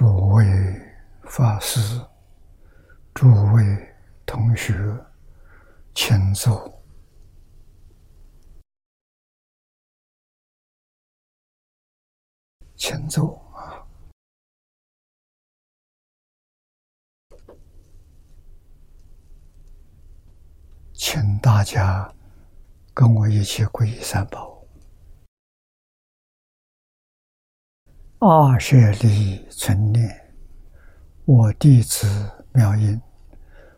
诸位法师、诸位同学，请坐，请坐啊！请大家跟我一起皈依三宝。二舍利存念，我弟子妙音，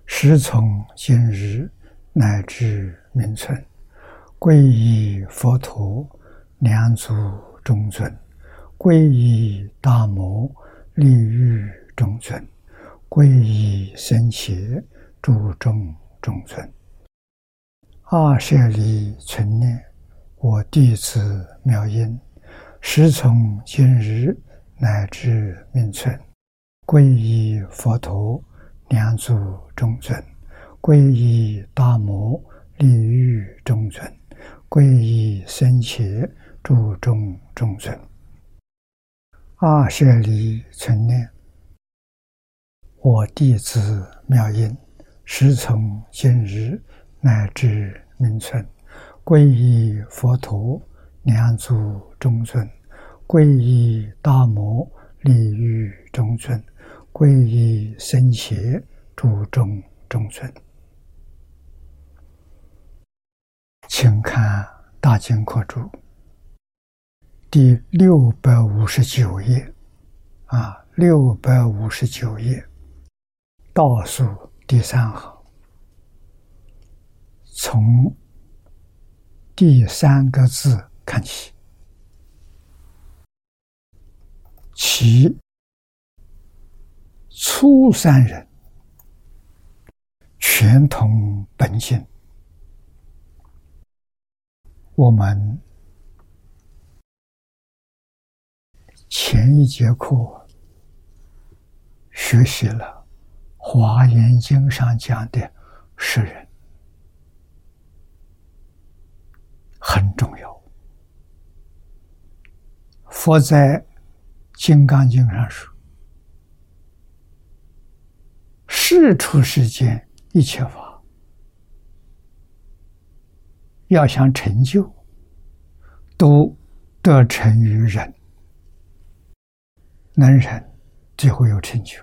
时从今日乃至明存，皈依佛陀，两足中尊；皈依大摩，利欲中尊；皈依僧伽，诸众中尊。二舍利存念，我弟子妙音。时从今日乃至命存，皈依佛陀，两足中尊；皈依大摩，利欲中尊；皈依僧伽，诸众中尊。阿舍利存念，我弟子妙音，时从今日乃至命存，皈依佛陀。两足中尊，皈依大摩利欲中尊，皈依僧伽诸中中尊。请看《大经课注》第六百五十九页，啊，六百五十九页倒数第三行，从第三个字。看起，其初三人全同本性。我们前一节课学习了《华严经》上讲的世人，很重要。佛在《金刚经》上说：“世出世间一切法，要想成就，都得成于人。能忍就会有成就，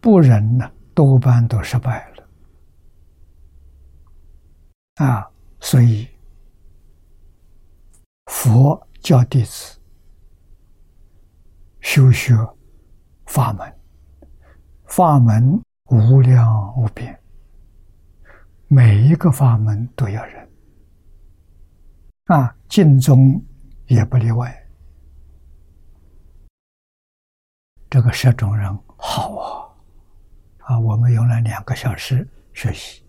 不忍呢，多半都失败了。啊，所以佛教弟子。”修学法门，法门无量无边，每一个法门都要忍啊，净宗也不例外。这个十种人好啊，啊，我们用了两个小时学习，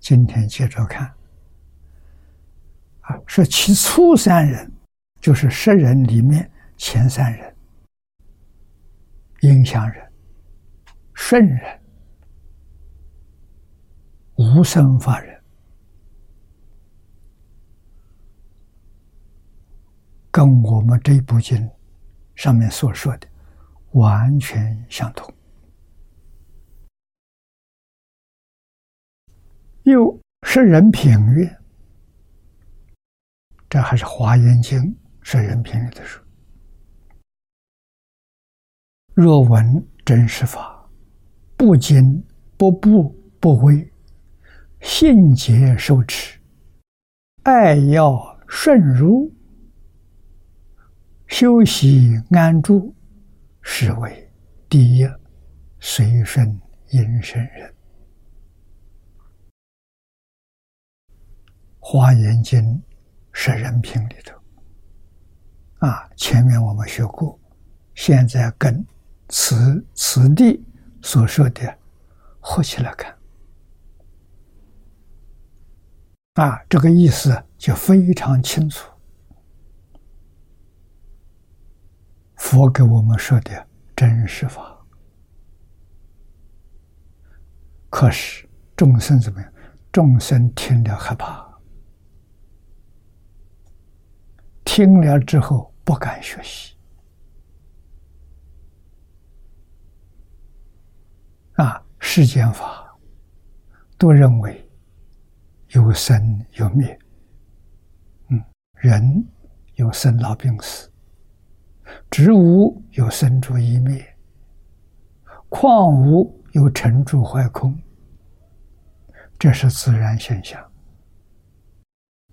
今天接着看。啊，说其初三人，就是十人里面前三人。影响人、圣人、无生法人，跟我们这部经上面所说的完全相同。又是人品曰：“这还是《华严经》是人品里的书。”若闻真实法，不惊不怖不畏，信解受持，爱要顺如，修习安住，是为第一随顺因身人。华严经是人品里头啊，前面我们学过，现在跟。此此地所说的，合起来看，啊，这个意思就非常清楚。佛给我们说的真实法，可是众生怎么样？众生听了害怕，听了之后不敢学习。世间法都认为有生有灭，嗯，人有生老病死，植物有生住异灭，矿物有成住坏空，这是自然现象。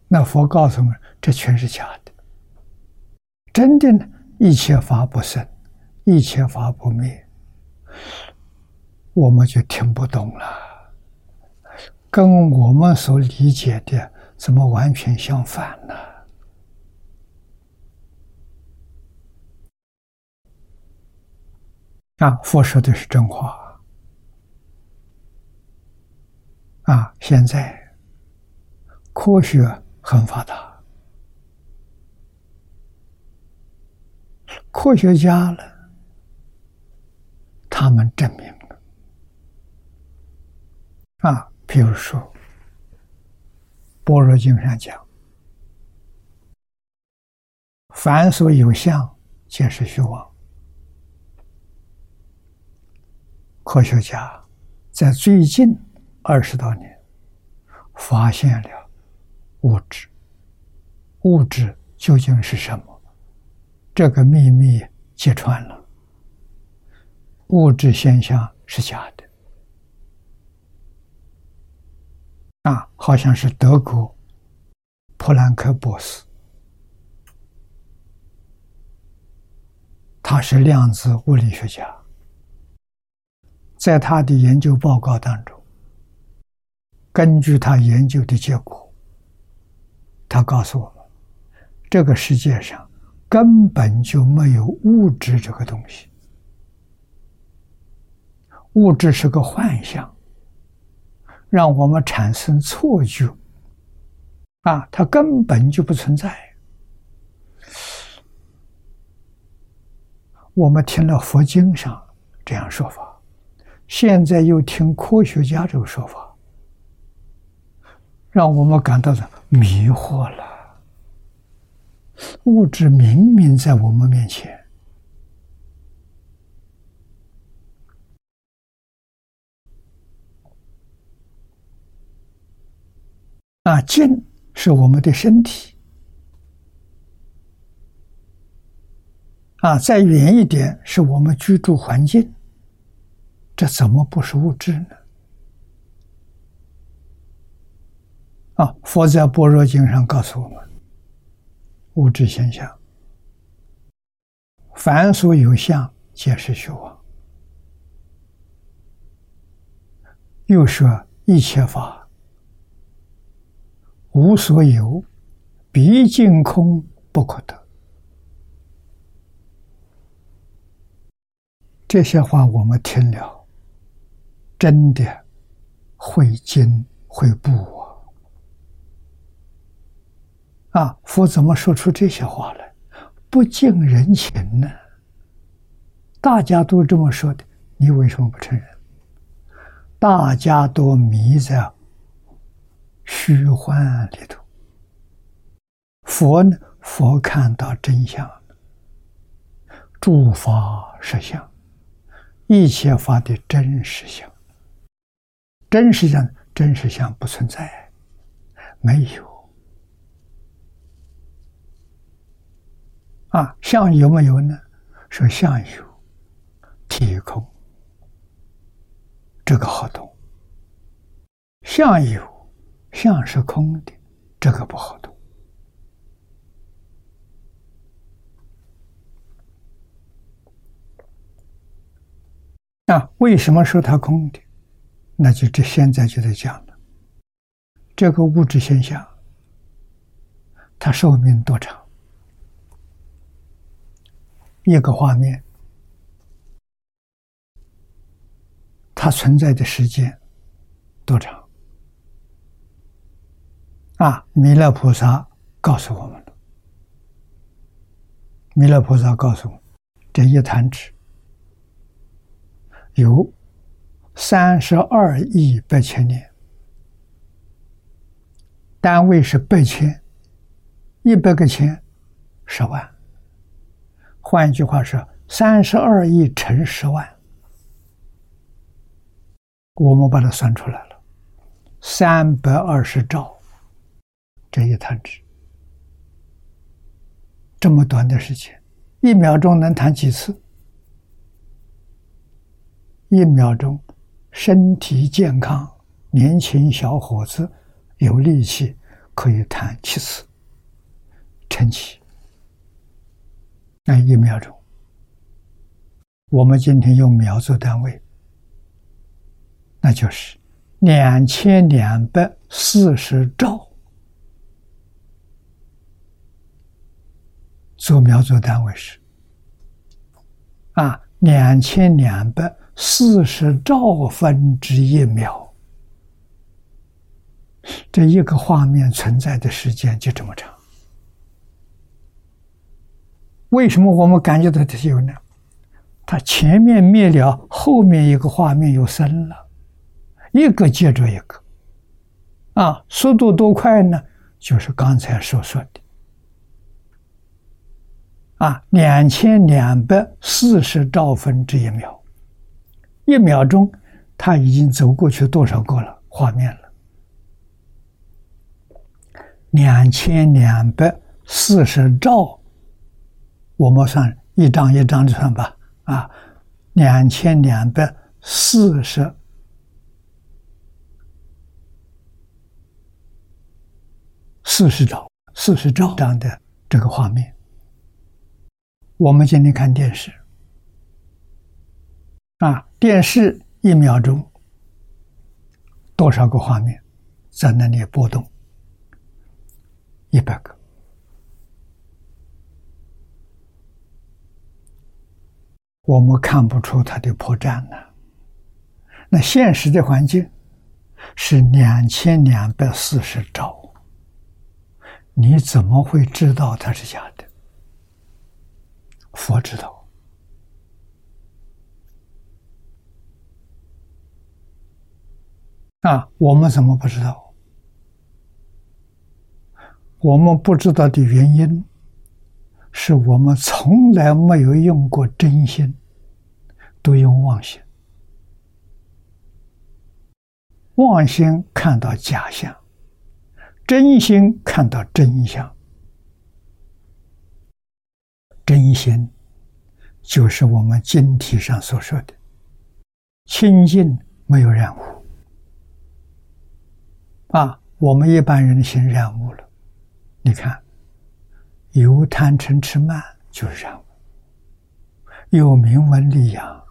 那佛告诉我们，这全是假的。真的呢，一切法不生，一切法不灭，我们就听不懂了。跟我们所理解的怎么完全相反呢？啊，佛说的是真话。啊，现在科学。很发达，科学家了，他们证明啊，比如说《般若经》上讲：“凡所有相，皆是虚妄。”科学家在最近二十多年发现了。物质，物质究竟是什么？这个秘密揭穿了。物质现象是假的，啊，好像是德国普兰克博士，他是量子物理学家，在他的研究报告当中，根据他研究的结果。他告诉我们，这个世界上根本就没有物质这个东西，物质是个幻象，让我们产生错觉。啊，它根本就不存在。我们听了佛经上这样说法，现在又听科学家这个说法。让我们感到的迷惑了。物质明明在我们面前，啊，静是我们的身体，啊，再远一点是我们居住环境，这怎么不是物质呢？啊！佛在《般若经》上告诉我们：物质现象，凡所有相，皆是虚妄。又说一切法无所有，毕竟空不可得。这些话我们听了，真的会惊会怖。啊，啊佛怎么说出这些话来？不近人情呢？大家都这么说的，你为什么不承认？大家都迷在虚幻里头。佛呢？佛看到真相诸法实相，一切法的真实相。真实相，真实相不存在，没有。啊，相有没有呢？说相有，体空，这个好懂。相有，相是空的，这个不好懂。啊，为什么说它空的？那就这现在就在讲了。这个物质现象，它寿命多长？一个画面，它存在的时间多长？啊！弥勒菩萨告诉我们了。弥勒菩萨告诉我，这一弹指有三十二亿八千年，单位是百千，一百个千，十万。换一句话说，三十二亿乘十万，我们把它算出来了，三百二十兆这一弹指，这么短的时间，一秒钟能弹几次？一秒钟，身体健康、年轻小伙子有力气，可以弹七次，撑起。那一秒钟，我们今天用秒做单位，那就是两千两百四十兆。做秒做单位是啊，两千两百四十兆分之一秒，这一个画面存在的时间就这么长。为什么我们感觉到它有呢？它前面灭了，后面一个画面又生了，一个接着一个，啊，速度多快呢？就是刚才所说的，啊，两千两百四十兆分之一秒，一秒钟，它已经走过去多少个了画面了？两千两百四十兆。我们算一张一张的算吧，啊，两千两百四十四十兆，四十兆这样的这个画面。我们今天看电视，啊，电视一秒钟多少个画面在那里波动？一百个。我们看不出它的破绽呢。那现实的环境是两千两百四十兆，你怎么会知道它是假的？佛知道啊，我们怎么不知道？我们不知道的原因。是我们从来没有用过真心，都用妄心。妄心看到假象，真心看到真相。真心就是我们经体上所说的。清净，没有染污。啊，我们一般人的心染污了，你看。有贪嗔痴慢就是染污，有名闻利养，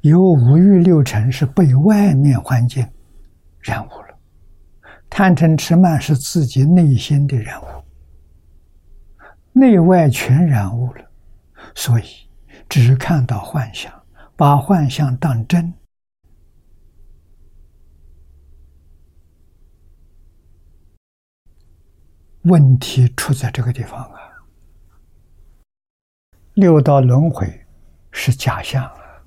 有五欲六尘是被外面环境染污了，贪嗔痴慢是自己内心的染污，内外全染污了，所以只看到幻象，把幻象当真。问题出在这个地方啊！六道轮回是假象啊，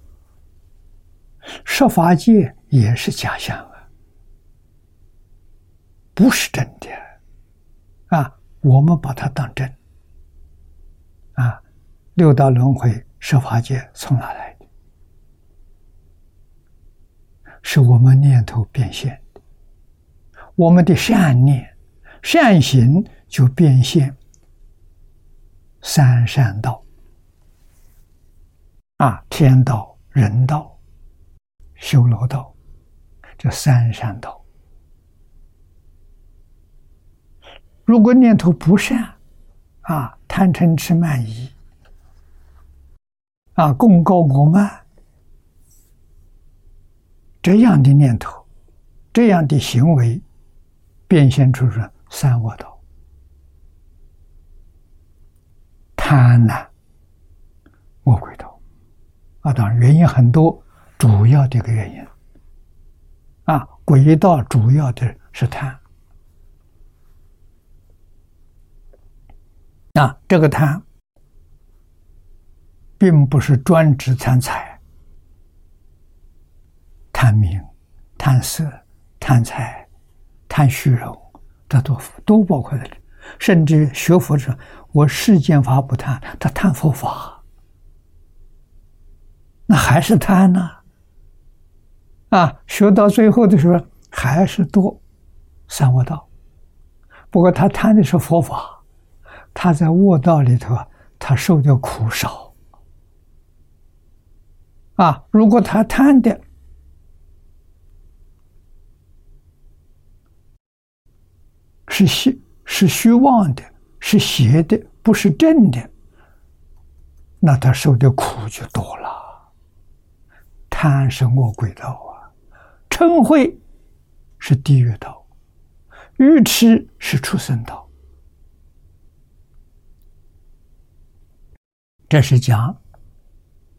十法界也是假象啊，不是真的啊！我们把它当真啊！六道轮回、十法界从哪来？是我们念头变现的，我们的善念。善行就变现三善道啊，天道、人道、修罗道，这三善道。如果念头不善啊，贪嗔痴慢疑啊，功高我慢，这样的念头，这样的行为，变现出是。三恶道，贪婪，恶鬼道，啊，当然原因很多，主要的一个原因，啊，鬼道主要的是贪，啊，这个贪，并不是专指贪财、贪名、贪色、贪财、贪虚荣。这都都包括在里，甚至学佛者，我世间法不贪，他贪佛法，那还是贪呢？啊，学到最后的时候还是多三卧道。不过他贪的是佛法，他在卧道里头啊，他受的苦少。啊，如果他贪的是虚是虚妄的，是邪的，不是正的，那他受的苦就多了。贪是恶鬼道啊，嗔恚是地狱道。愚痴是畜生道，这是讲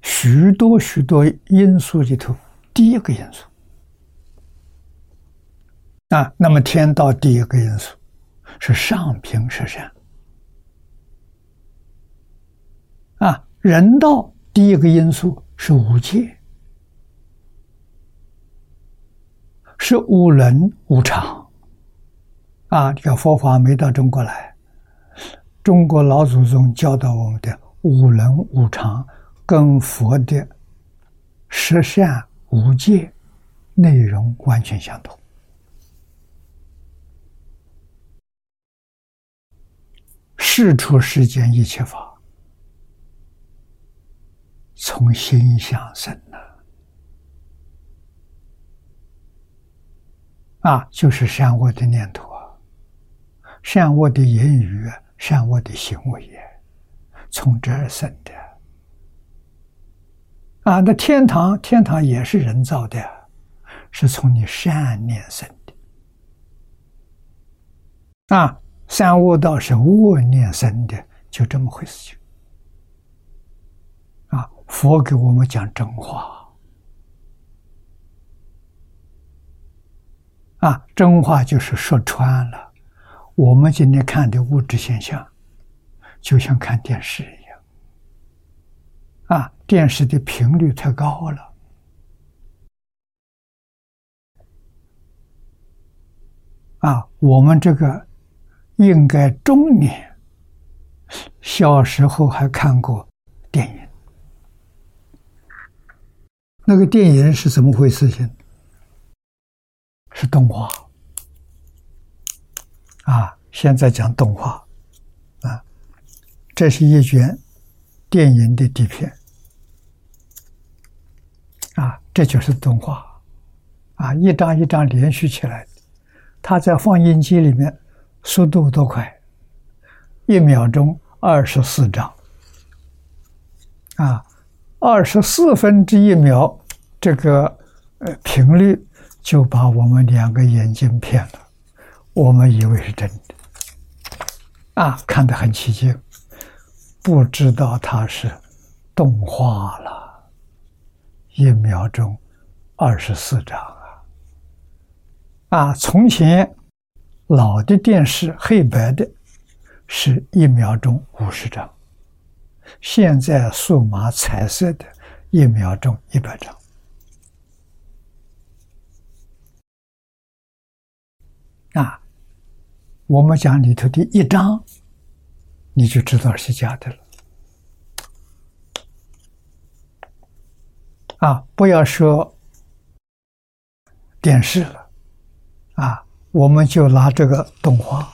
许多许多因素里头第一个因素啊。那么天道第一个因素是上品是善啊，人道第一个因素是无界，是无能无常。啊，这个佛法没到中国来，中国老祖宗教导我们的五能无常，跟佛的十善无戒内容完全相同。事出世间一切法，从心想生呐，啊，就是善恶的念头啊。善恶的言语，善恶的行为，从这儿生的。啊，那天堂，天堂也是人造的，是从你善念生的。啊，三恶道是恶念生的，就这么回事情。啊，佛给我们讲真话。啊，真话就是说穿了。我们今天看的物质现象，就像看电视一样，啊，电视的频率太高了，啊，我们这个应该中年，小时候还看过电影，那个电影是怎么回事？情？是动画。啊，现在讲动画，这是一卷电影的底片，啊，这就是动画，啊，一张一张连续起来，它在放映机里面速度多快，一秒钟二十四张，啊，二十四分之一秒，这个呃频率就把我们两个眼睛骗了。我们以为是真的，啊，看得很起劲，不知道它是动画了，一秒钟二十四张啊！啊，从前老的电视黑白的，是一秒钟五十张，现在数码彩色的，一秒钟一百张。啊。我们讲里头的一张，你就知道是假的了。啊，不要说电视了，啊，我们就拿这个动画，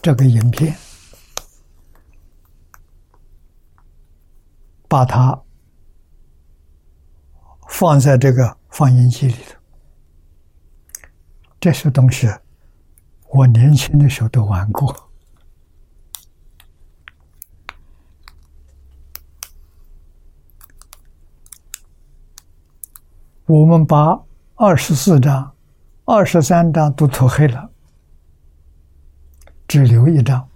这个影片，把它放在这个放映机里头，这些东西。我年轻的时候都玩过。我们把二十四张、二十三张都涂黑了，只留一张，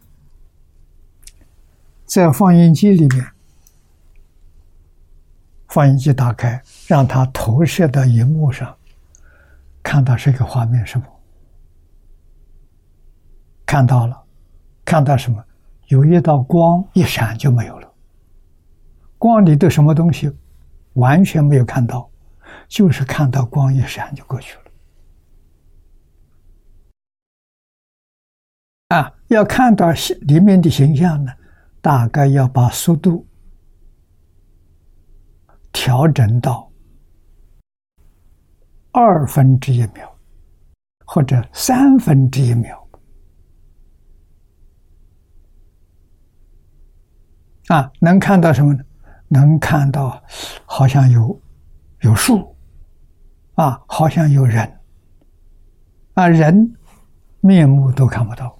在放映机里面，放映机打开，让它投射到荧幕上，看到这个画面什么？看到了，看到什么？有一道光一闪就没有了。光里的什么东西，完全没有看到，就是看到光一闪就过去了。啊，要看到里面的形象呢，大概要把速度调整到二分之一秒，或者三分之一秒，啊，能看到什么呢？能看到好像有有树，啊，好像有人，啊，人面目都看不到，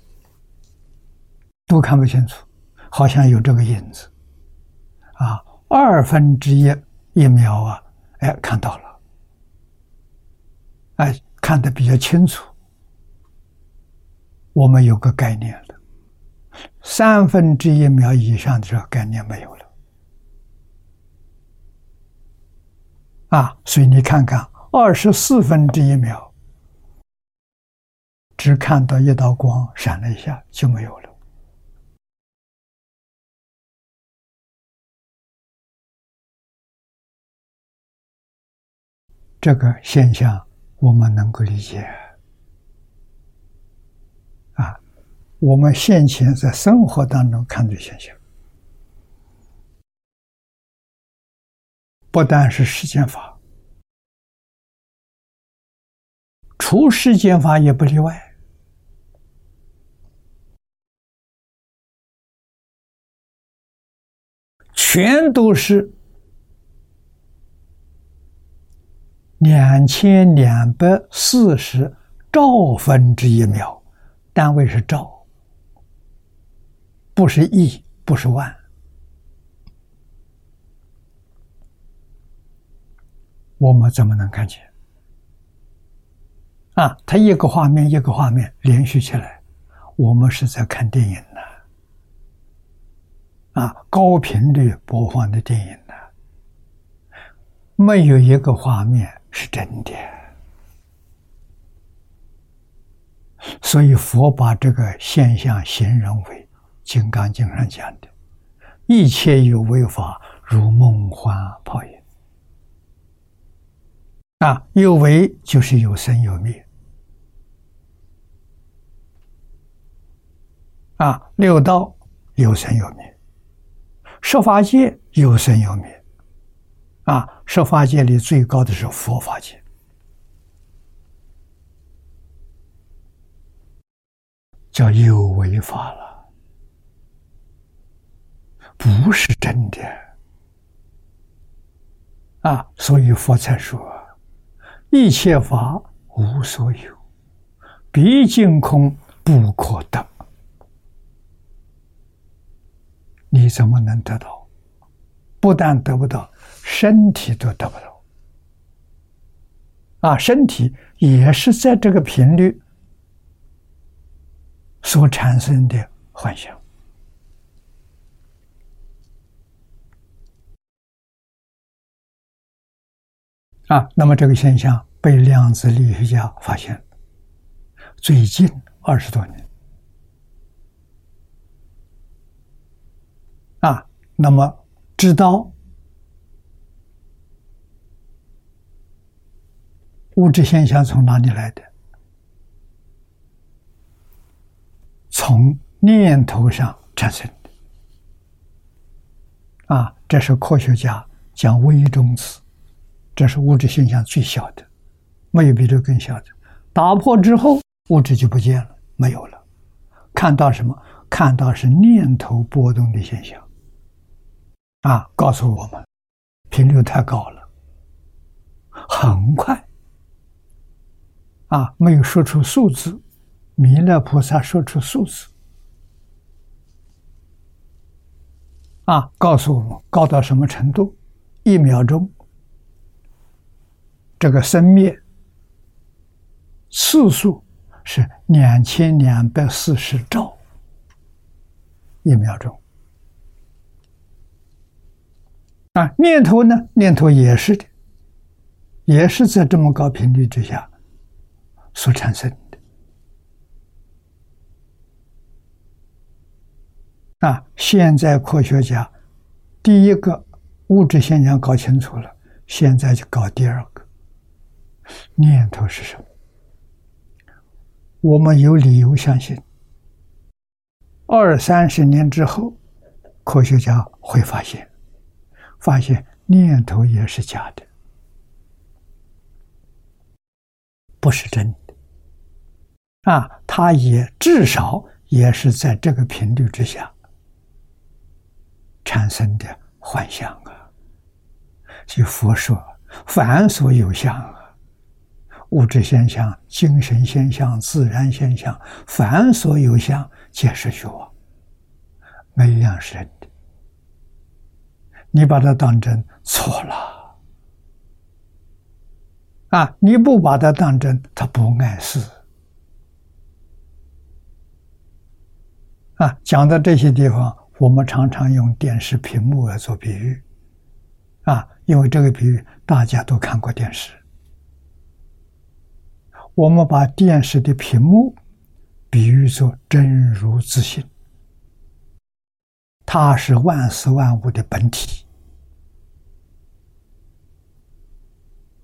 都看不清楚，好像有这个影子，啊，二分之一一秒啊，哎，看到了。哎，看得比较清楚，我们有个概念了。三分之一秒以上的这个概念没有了。啊，所以你看看，二十四分之一秒，只看到一道光闪了一下就没有了。这个现象。我们能够理解啊，我们现前在生活当中看的现象，不但是世间法，除世间法也不例外，全都是。两千两百四十兆分之一秒，单位是兆，不是亿，不是万。我们怎么能看见？啊，它一个画面一个画面连续起来，我们是在看电影呢。啊，高频率播放的电影呢，没有一个画面。是真的，所以佛把这个现象形容为《金刚经》上讲的：“一切有为法，如梦幻泡影。”啊，有为就是有生有灭。啊，六道有生有灭，十法界有生有灭。啊，十法界里最高的是佛法界，叫有为法了，不是真的。啊，所以佛才说：“一切法无所有，毕竟空不可得。”你怎么能得到？不但得不到。身体都得不到，啊，身体也是在这个频率所产生的幻想，啊，那么这个现象被量子力学家发现，最近二十多年，啊，那么知道。物质现象从哪里来的？从念头上产生的。啊，这是科学家讲微中子，这是物质现象最小的，没有比这更小的。打破之后，物质就不见了，没有了。看到什么？看到是念头波动的现象。啊，告诉我们，频率太高了，很快。啊，没有说出数字，弥勒菩萨说出数字，啊，告诉我们高到什么程度？一秒钟，这个生灭次数是两千两百四十兆，一秒钟。啊，念头呢？念头也是的，也是在这么高频率之下。所产生的啊，现在科学家第一个物质现象搞清楚了，现在就搞第二个念头是什么？我们有理由相信，二三十年之后，科学家会发现，发现念头也是假的。不是真的啊，它也至少也是在这个频率之下产生的幻象啊。就佛说，凡所有相啊，物质现象、精神现象、自然现象，凡所有相，皆是虚妄，没一样是真的。你把它当真，错了。啊！你不把它当真，它不碍事。啊，讲到这些地方，我们常常用电视屏幕来做比喻。啊，因为这个比喻大家都看过电视。我们把电视的屏幕比喻作真如自性，它是万事万物的本体。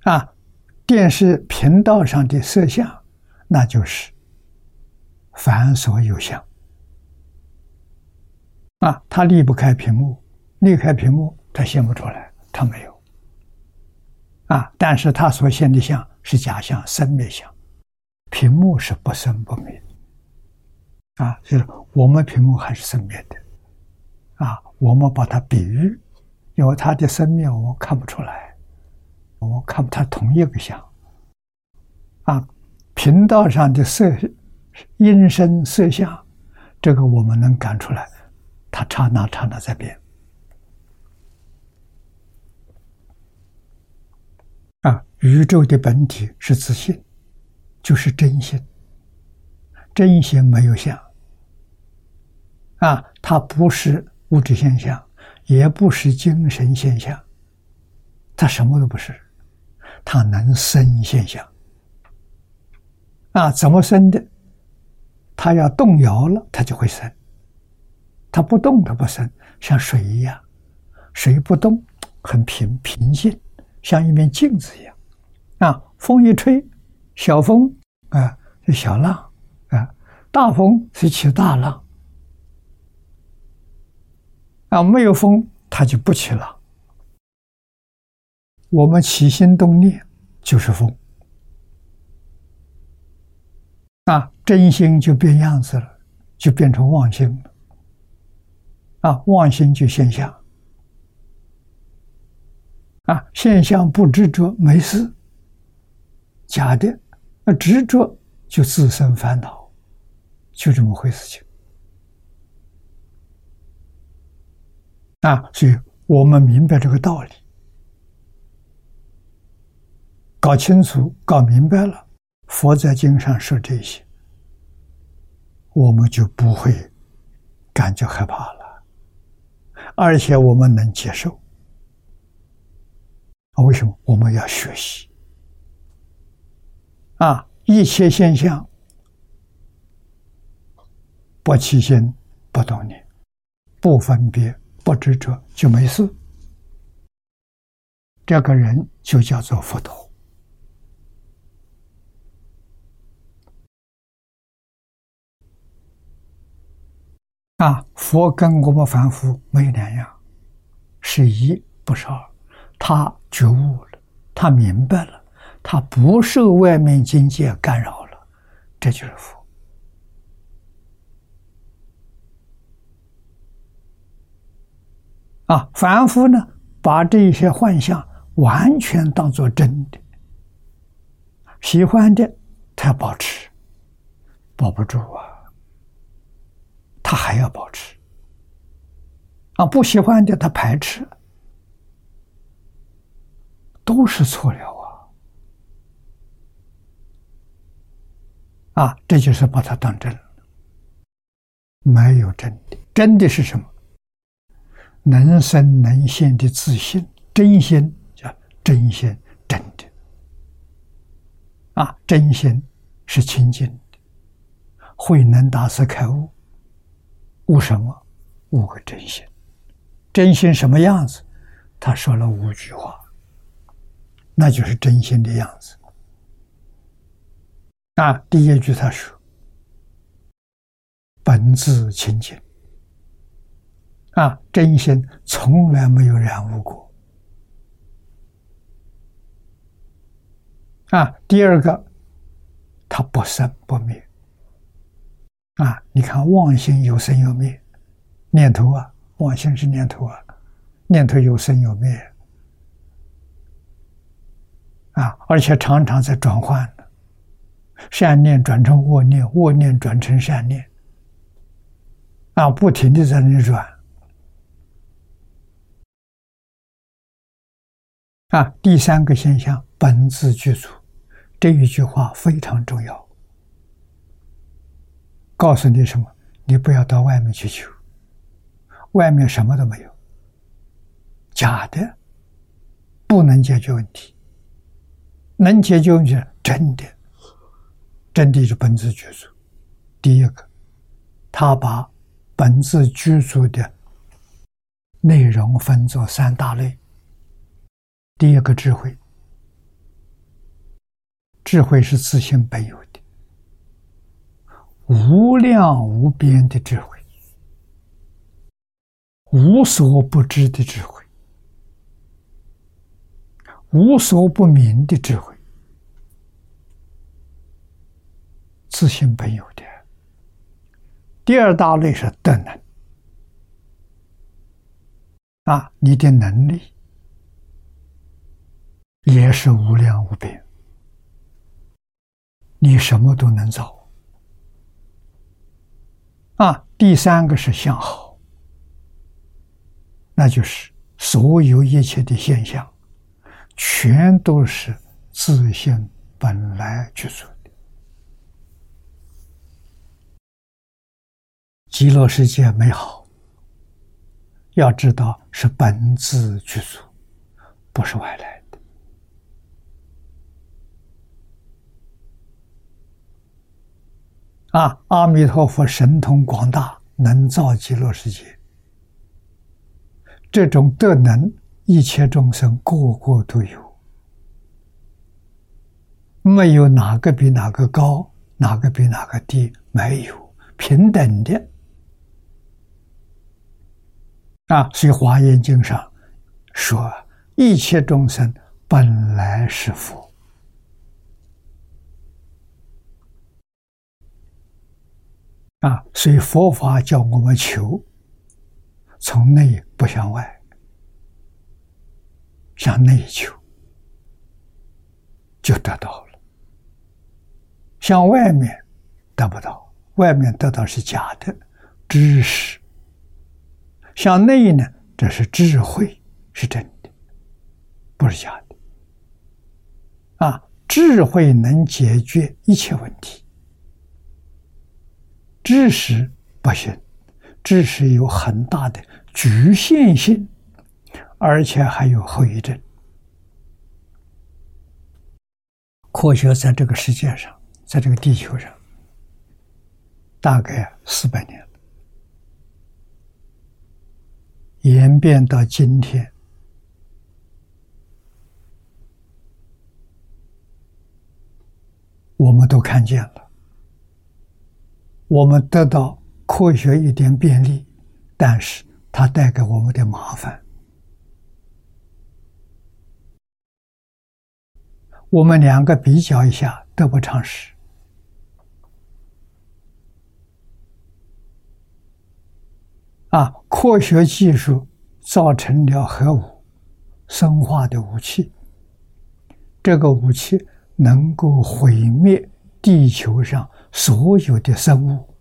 啊。电视频道上的摄像，那就是凡所有相啊，它离不开屏幕，离开屏幕它显不出来，它没有啊。但是它所现的相是假象，生灭相，屏幕是不生不灭啊。就是我们屏幕还是生灭的啊。我们把它比喻，因为它的生命我们看不出来。我们看不，它同一个相啊，频道上的色、音声、色相，这个我们能感出来，它刹那刹那在变啊。宇宙的本体是自信，就是真心，真心没有相啊，它不是物质现象，也不是精神现象，它什么都不是。它能生现象啊？怎么生的？它要动摇了，它就会生；它不动，它不生。像水一样，水不动，很平平静，像一面镜子一样。啊，风一吹，小风啊是小浪啊，大风是起大浪啊。没有风，它就不起浪。我们起心动念就是风啊，真心就变样子了，就变成妄心了啊，妄心就现象啊，现象不执着没事，假的那执着就自生烦恼，就这么回事情啊，所以我们明白这个道理。搞清楚、搞明白了，佛在经上说这些，我们就不会感觉害怕了，而且我们能接受。啊，为什么我们要学习？啊，一切现象不起心、不动念、不分别、不执着，就没事。这个人就叫做佛陀。啊，佛跟我们凡夫没有两样，是一不是二。他觉悟了，他明白了，他不受外面境界干扰了，这就是佛。啊，凡夫呢，把这些幻象完全当做真的，喜欢的他要保持，保不住啊。他还要保持啊，不喜欢的他排斥，都是错了啊！啊，这就是把它当真了，没有真的，真的是什么？能生能现的自信，真心叫真心，真的啊，真心是清净的，慧能大师开悟。悟什么？悟个真心。真心什么样子？他说了五句话，那就是真心的样子。啊，第一句他说：“本自清净。”啊，真心从来没有染污过。啊，第二个它不生不灭。啊，你看妄心有生有灭，念头啊，妄心是念头啊，念头有生有灭，啊，而且常常在转换，善念转成恶念，恶念转成善念，啊，不停的在那转。啊，第三个现象，本自具足，这一句话非常重要。告诉你什么？你不要到外面去求，外面什么都没有，假的，不能解决问题。能解决问题，真的，真的是本自具足。第一个，他把本自具足的内容分作三大类。第一个智慧，智慧是自性本有的，无量无边的智慧，无所不知的智慧，无所不明的智慧，自性本有的。第二大类是德能，啊，你的能力。也是无量无边，你什么都能造啊！第三个是相好，那就是所有一切的现象，全都是自性本来具足的。极乐世界美好，要知道是本自具足，不是外来。啊！阿弥陀佛神通广大，能造极乐世界。这种德能，一切众生个个都有，没有哪个比哪个高，哪个比哪个低，没有平等的。啊，所以《华严经》上说：“一切众生本来是佛。”啊，所以佛法叫我们求，从内不向外，向内求，就得到了。向外面得不到，外面得到是假的知识。向内呢，这是智慧，是真的，不是假的。啊，智慧能解决一切问题。知识不行，知识有很大的局限性，而且还有后遗症。科学在这个世界上，在这个地球上，大概四百年演变到今天，我们都看见了。我们得到科学一点便利，但是它带给我们的麻烦。我们两个比较一下，得不偿失。啊，科学技术造成了核武，生化的武器。这个武器能够毁灭地球上。所有的生物，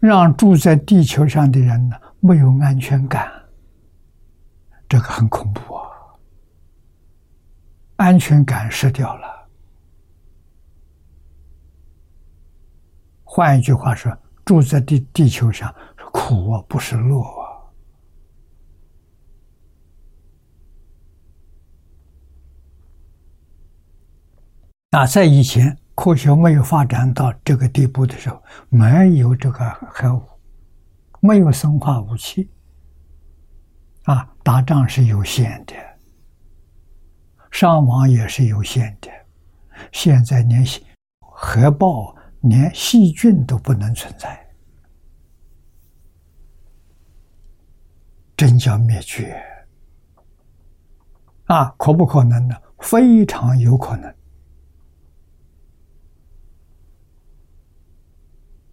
让住在地球上的人呢没有安全感，这个很恐怖啊！安全感失掉了。换一句话说，住在地地球上是苦啊，不是乐啊！那，在以前。科学没有发展到这个地步的时候，没有这个核武，没有生化武器，啊，打仗是有限的，伤亡也是有限的。现在连核爆、连细菌都不能存在，真叫灭绝啊！可不可能呢？非常有可能。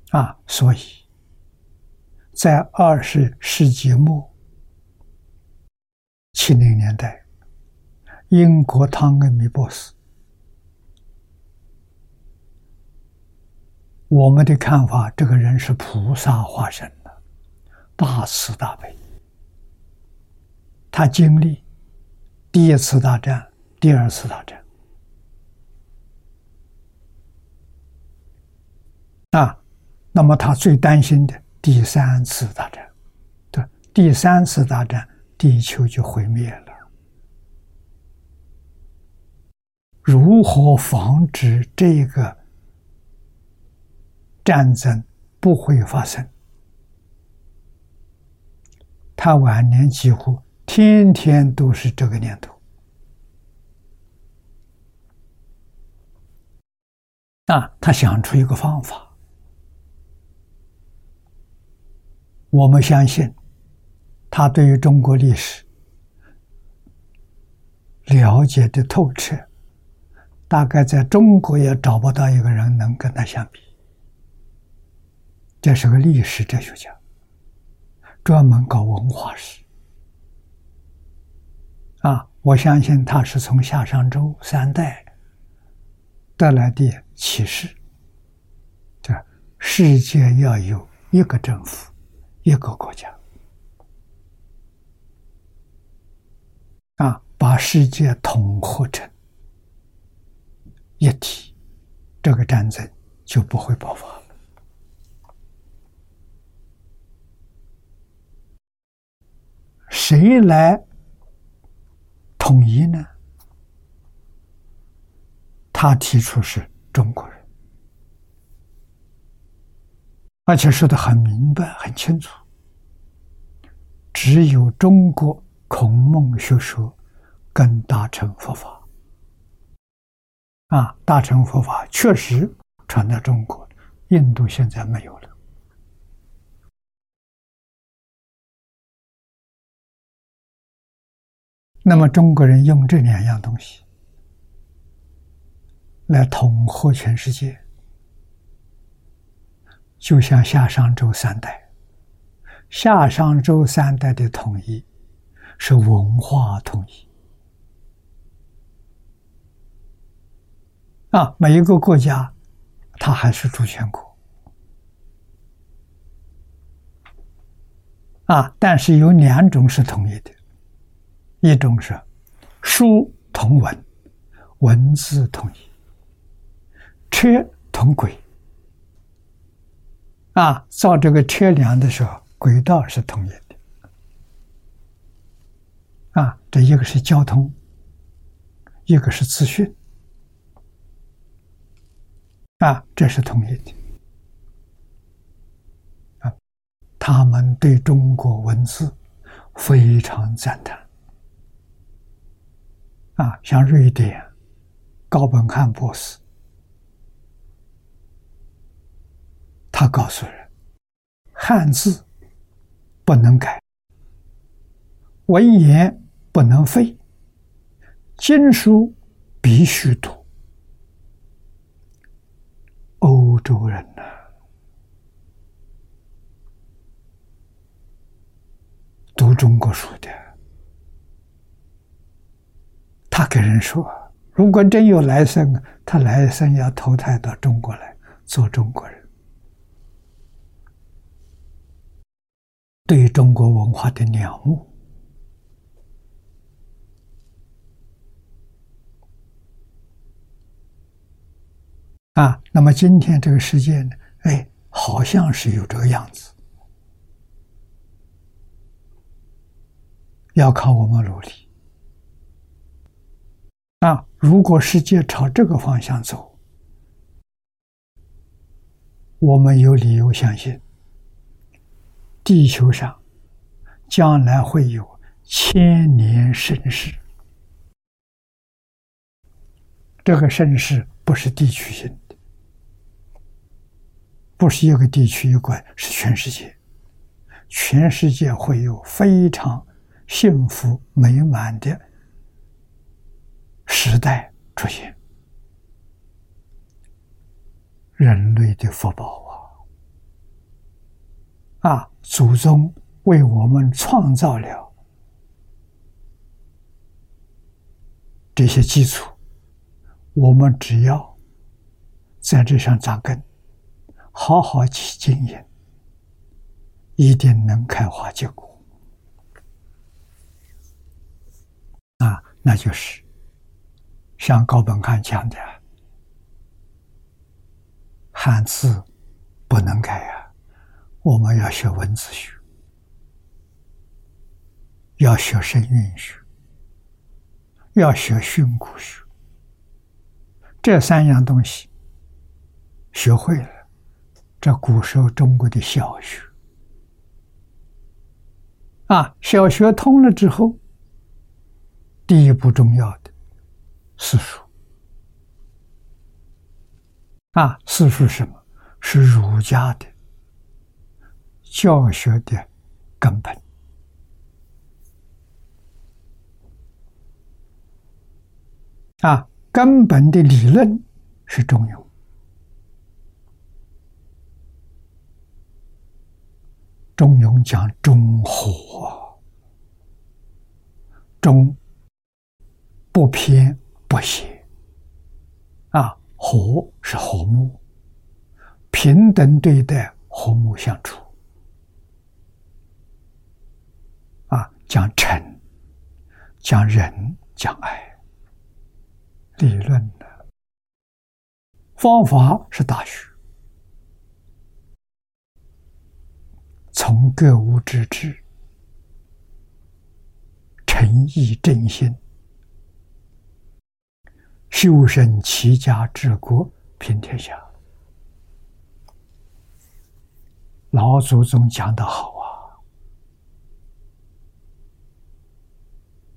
啊，所以，在二十世纪末七零年代，英国汤恩米博士，我们的看法，这个人是菩萨化身的，大慈大悲。他经历第一次大战、第二次大战啊。那么他最担心的第三次大战，对，第三次大战，地球就毁灭了。如何防止这个战争不会发生？他晚年几乎天天都是这个念头啊，他想出一个方法。我们相信，他对于中国历史了解的透彻，大概在中国也找不到一个人能跟他相比。这是个历史哲学家，专门搞文化史。啊，我相信他是从夏商周三代得来的启示，这世界要有一个政府。一个国家啊，把世界统合成一体，这个战争就不会爆发了。谁来统一呢？他提出是中国人。而且说的很明白、很清楚，只有中国孔孟学说跟大乘佛法啊，大乘佛法确实传到中国，印度现在没有了。那么中国人用这两样东西来统合全世界。就像夏商周三代，夏商周三代的统一是文化统一啊，每一个国家它还是主权国。啊，但是有两种是统一的，一种是书同文，文字统一，车同轨。啊，造这个车辆的时候，轨道是统一的。啊，这一个是交通，一个是资讯。啊，这是统一的。啊，他们对中国文字非常赞叹。啊，像瑞典高本汉博士。他告诉人：汉字不能改，文言不能废，经书必须读。欧洲人呐，读中国书的，他给人说：如果真有来生，他来生要投胎到中国来做中国人。对中国文化的仰慕啊，那么今天这个世界呢？哎，好像是有这个样子，要靠我们努力啊！如果世界朝这个方向走，我们有理由相信。地球上将来会有千年盛世，这个盛世不是地区性的，不是一个地区一个，是全世界，全世界会有非常幸福美满的时代出现，人类的福报啊！啊，祖宗为我们创造了这些基础，我们只要在这上扎根，好好去经营，一定能开花结果。啊，那就是像高本汉讲的，汉字不能改啊。我们要学文字学，要学声韵学，要学训诂学。这三样东西学会了，这古时候中国的小学啊，小学通了之后，第一步重要的四书啊，四书什么？是儒家的。教学的根本啊，根本的理论是中庸。中庸讲中和，中不偏不邪啊，和是和睦，平等对待，和睦相处。讲诚，讲仁，讲爱，理论的方法是大学，从格物致知、诚意正心、修身齐家治国平天下。老祖宗讲的好。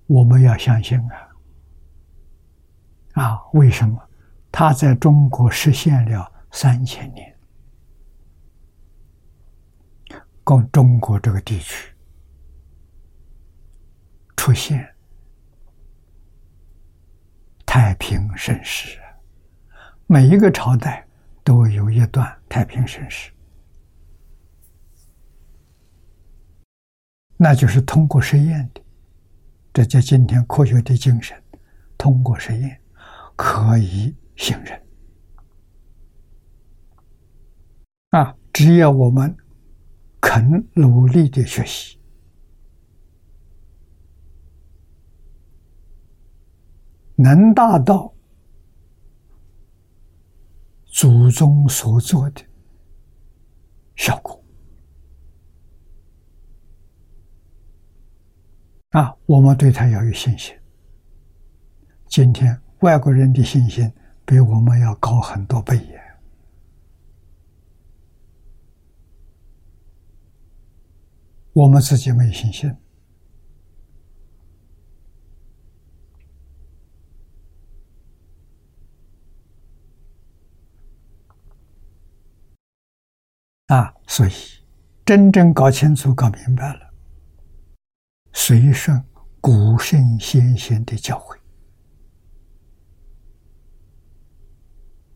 我们要相信啊！啊，为什么他在中国实现了三千年？共中国这个地区出现太平盛世，每一个朝代都有一段太平盛世，那就是通过实验的。这叫今天科学的精神，通过实验可以信任啊！只要我们肯努力的学习，能达到祖宗所做的效果。啊，我们对他要有信心。今天外国人的信心比我们要高很多倍耶。我们自己没有信心。啊，所以真正搞清楚、搞明白了。随顺古圣先贤的教诲，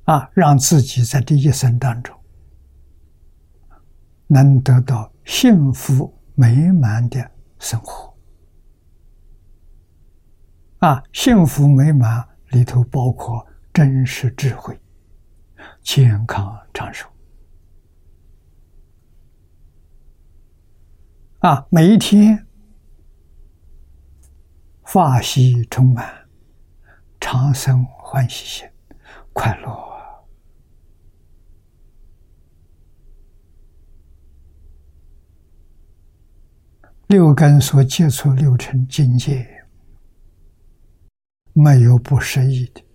啊，让自己在这一生当中能得到幸福美满的生活。啊，幸福美满里头包括真实智慧、健康长寿。啊，每一天。法喜充满，长生欢喜心，快乐。六根所接触六尘境界，没有不适宜的。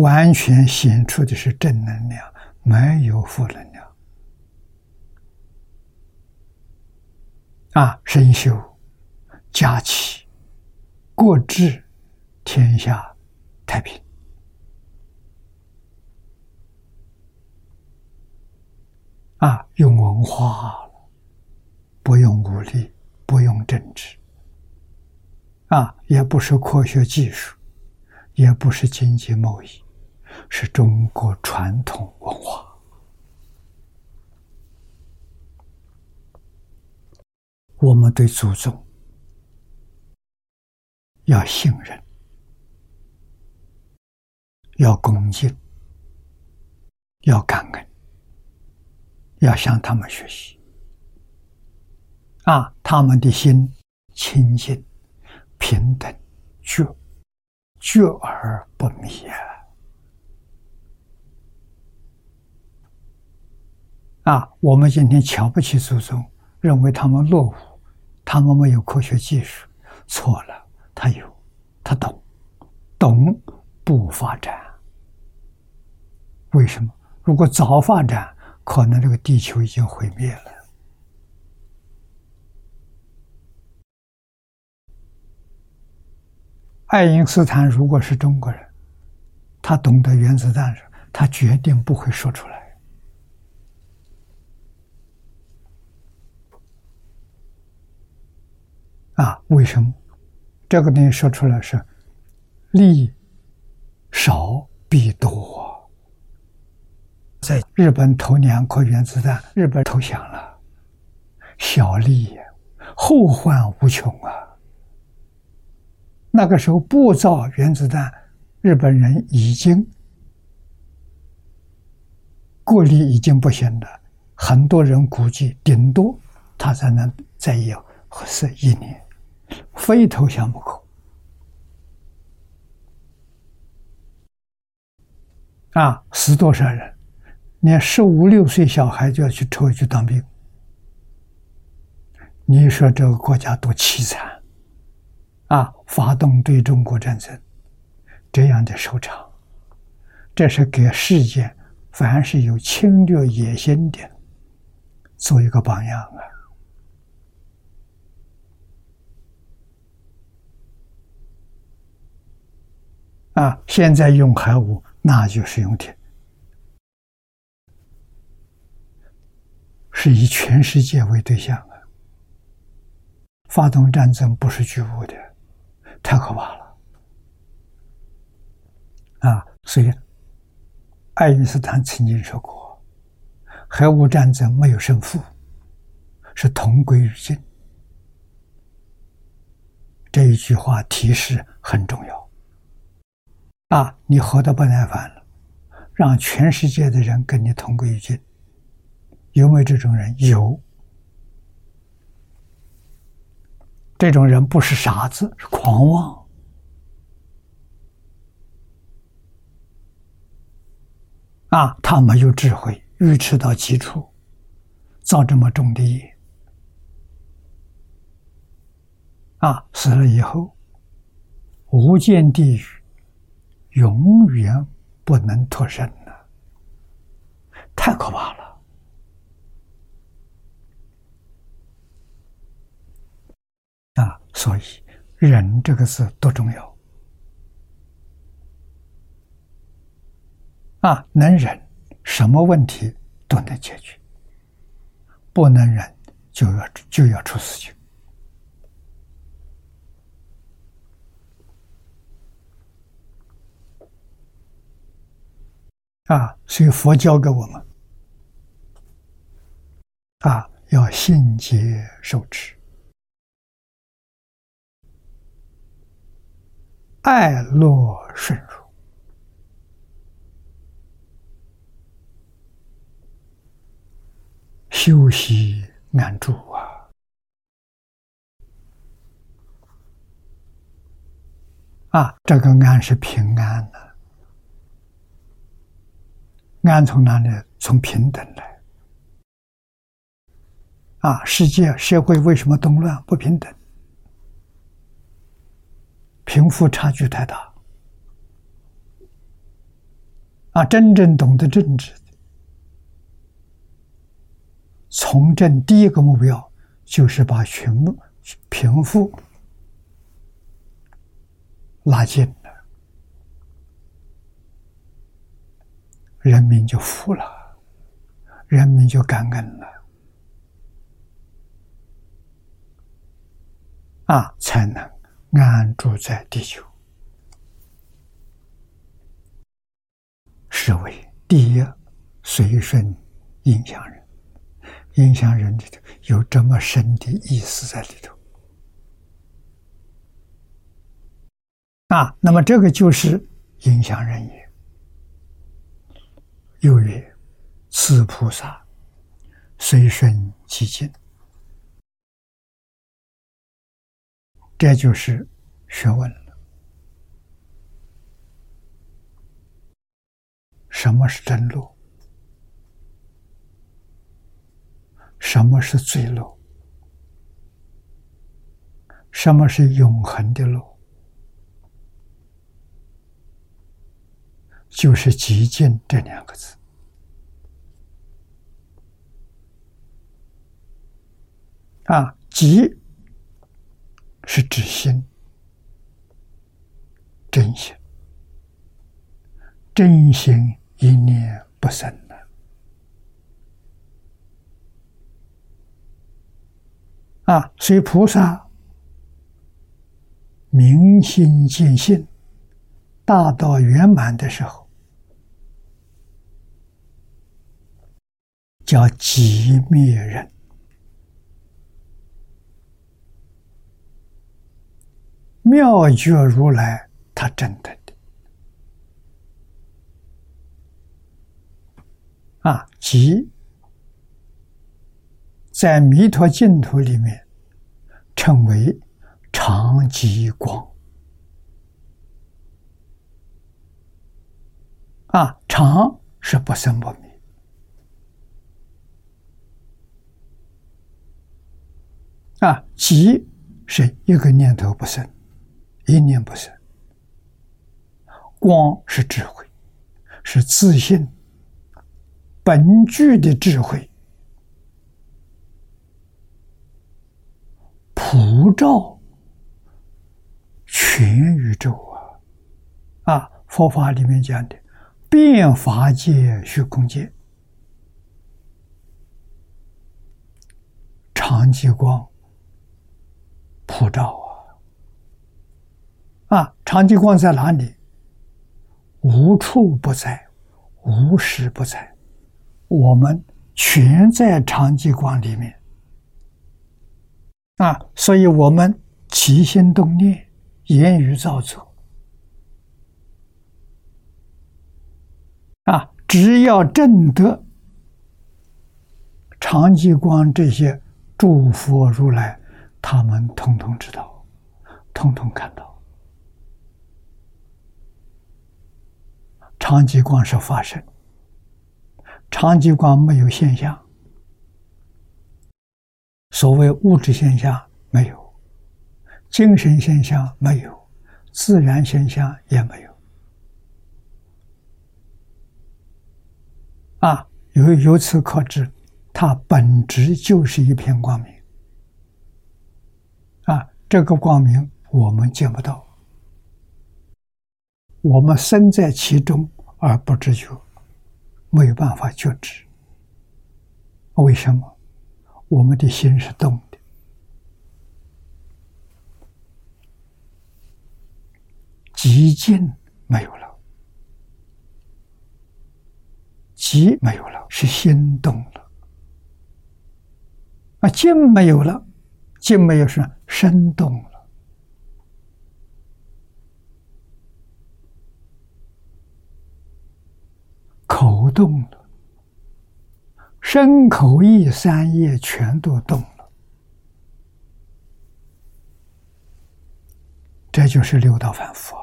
完全显出的是正能量，没有负能量。啊，身修家齐，国治天下太平。啊，用文化了，不用武力，不用政治。啊，也不是科学技术，也不是经济贸易，是中国传统文化。我们对祖宗要信任，要恭敬，要感恩，要向他们学习。啊，他们的心清净、平等、觉，觉而不迷啊！啊，我们今天瞧不起祖宗，认为他们落伍，他们没有科学技术，错了，他有，他懂，懂不发展。为什么？如果早发展，可能这个地球已经毁灭了。爱因斯坦如果是中国人，他懂得原子弹时，他决定不会说出来。啊，为什么？这个东西说出来是利少必多。在日本投两颗原子弹，日本投降了，小利后患无穷啊。那个时候不造原子弹，日本人已经国力已经不行了。很多人估计，顶多他才能再有是一年，非投降不可。啊，死多少人？连十五六岁小孩就要去抽去当兵，你说这个国家多凄惨！啊！发动对中国战争，这样的收场，这是给世界凡是有侵略野心的做一个榜样啊！啊！现在用核武，那就是用铁，是以全世界为对象啊！发动战争不是局部的。太可怕了，啊！所以，爱因斯坦曾经说过：“核武战争没有胜负，是同归于尽。”这一句话提示很重要。啊，你活得不耐烦了，让全世界的人跟你同归于尽，有没有这种人？有。这种人不是傻子，是狂妄啊！他没有智慧，愚痴到极处，造这么重的业啊！死了以后，无间地狱，永远不能脱身了，太可怕了。啊，所以“忍”这个字多重要啊！能忍，什么问题都能解决；不能忍，就要就要出事情啊！所以佛教给我们啊，要信解受持。爱乐顺入，休息安住啊！啊，这个安是平安的，安从哪里？从平等来。啊，世界社会为什么动乱？不平等。贫富差距太大，啊！真正懂得政治从政第一个目标就是把贫贫富拉近了，人民就富了，人民就感恩了，啊，才能。安住在地球，是为第一随顺影响人，影响人里头有这么深的意思在里头啊。那么这个就是影响人也。又曰：此菩萨随顺其境。这就是学问了。什么是真路？什么是罪路？什么是永恒的路？就是“极境”这两个字。啊，极。是指心，真心，真心一念不生啊！所以菩萨明心见性，大道圆满的时候，叫寂灭人。妙觉如来，他真的的。啊，即在弥陀净土里面称为长吉光。啊，常是不生不灭啊，即是一个念头不生。一念不生，光是智慧，是自信本具的智慧，普照全宇宙啊！啊，佛法里面讲的变法界、虚空界，长极光普照啊！啊，长极光在哪里？无处不在，无时不在，我们全在长极光里面。啊，所以我们起心动念、言语造作，啊，只要证得长寂光这些诸佛如来，他们通通知道，通通看到。长极光是发生，长极光没有现象，所谓物质现象没有，精神现象没有，自然现象也没有。啊，由由此可知，它本质就是一片光明。啊，这个光明我们见不到。我们身在其中而不知觉，没有办法觉知。为什么？我们的心是动的，极静没有了，急没有了，是心动了。啊，静没有了，静没有是身动了。口动了，身口意三业全都动了，这就是六道反复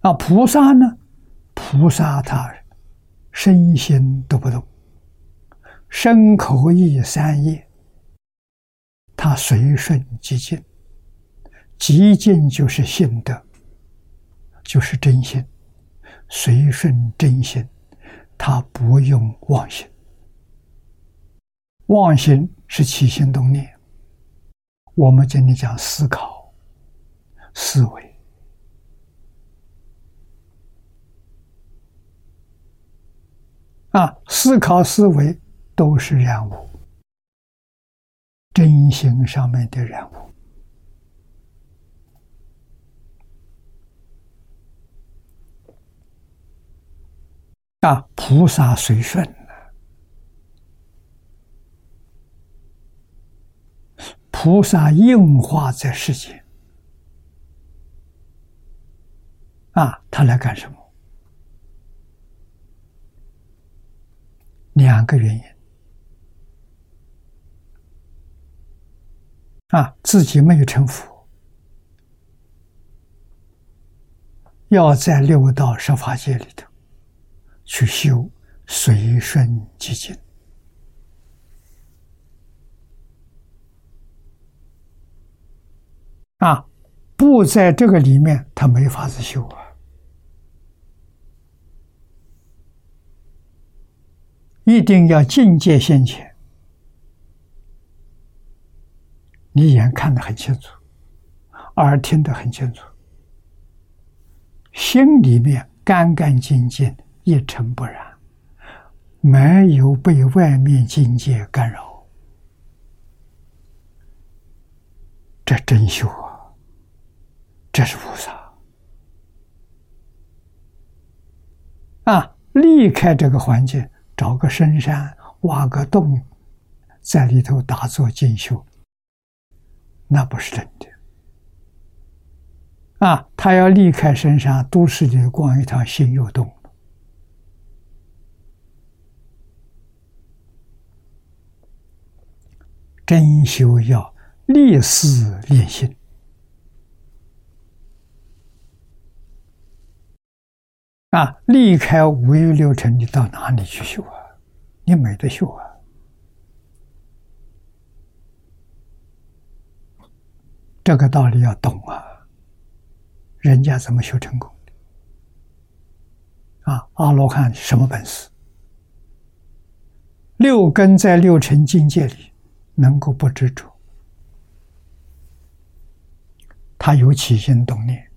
啊！菩萨呢？菩萨他身心都不动，身口意三业，他随顺即静，即静就是性德。就是真心，随顺真心，他不用妄心。妄心是起心动念。我们今天讲思考、思维啊，思考思维都是染污。真心上面的人物。啊，菩萨随顺菩萨应化在世间。啊，他来干什么？两个原因。啊，自己没有成佛，要在六道十法界里头。去修随顺寂静啊，不在这个里面，他没法子修啊！一定要境界现前，你眼看得很清楚，耳听得很清楚，心里面干干净净。一尘不染，没有被外面境界干扰，这真修啊！这是菩萨啊！离开这个环境，找个深山，挖个洞，在里头打坐进修，那不是真的啊！他要离开深山，都市里逛一趟，心又动了。真修要立事立心啊！离开五欲六尘，你到哪里去修啊？你没得修啊！这个道理要懂啊！人家怎么修成功的？啊，阿罗汉什么本事？六根在六尘境界里。能够不执着，他有起心动念，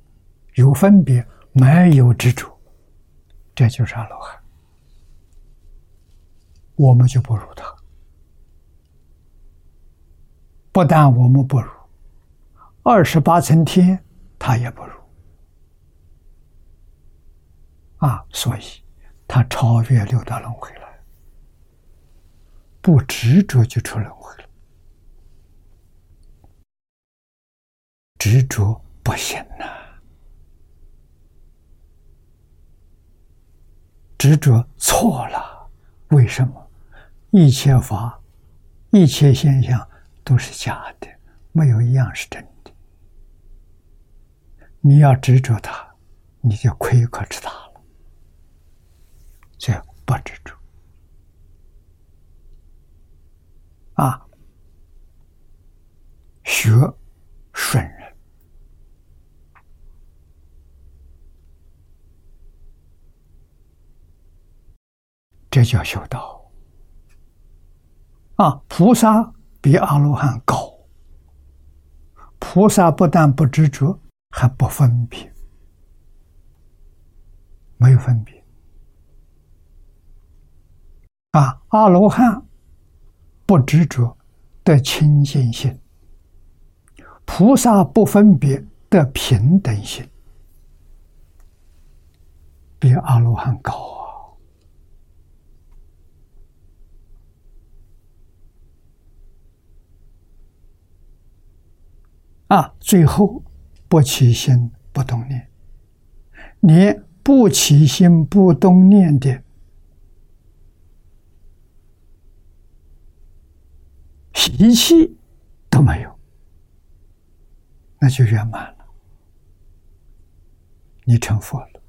有分别，没有执着，这就是阿罗汉。我们就不如他，不但我们不如，二十八层天他也不如，啊，所以他超越六道轮回了，不执着就出轮回了。执着不行呐，执着错了。为什么？一切法、一切现象都是假的，没有一样是真的。你要执着它，你就亏可吃大了。这不执着啊，学顺人。这叫修道啊！菩萨比阿罗汉高。菩萨不但不执着，还不分别，没有分别啊！阿罗汉不执着的清净心，菩萨不分别的平等心，比阿罗汉高。啊！最后不起心不动念，连不起心不动念的习气都没有，那就圆满了。你成佛了，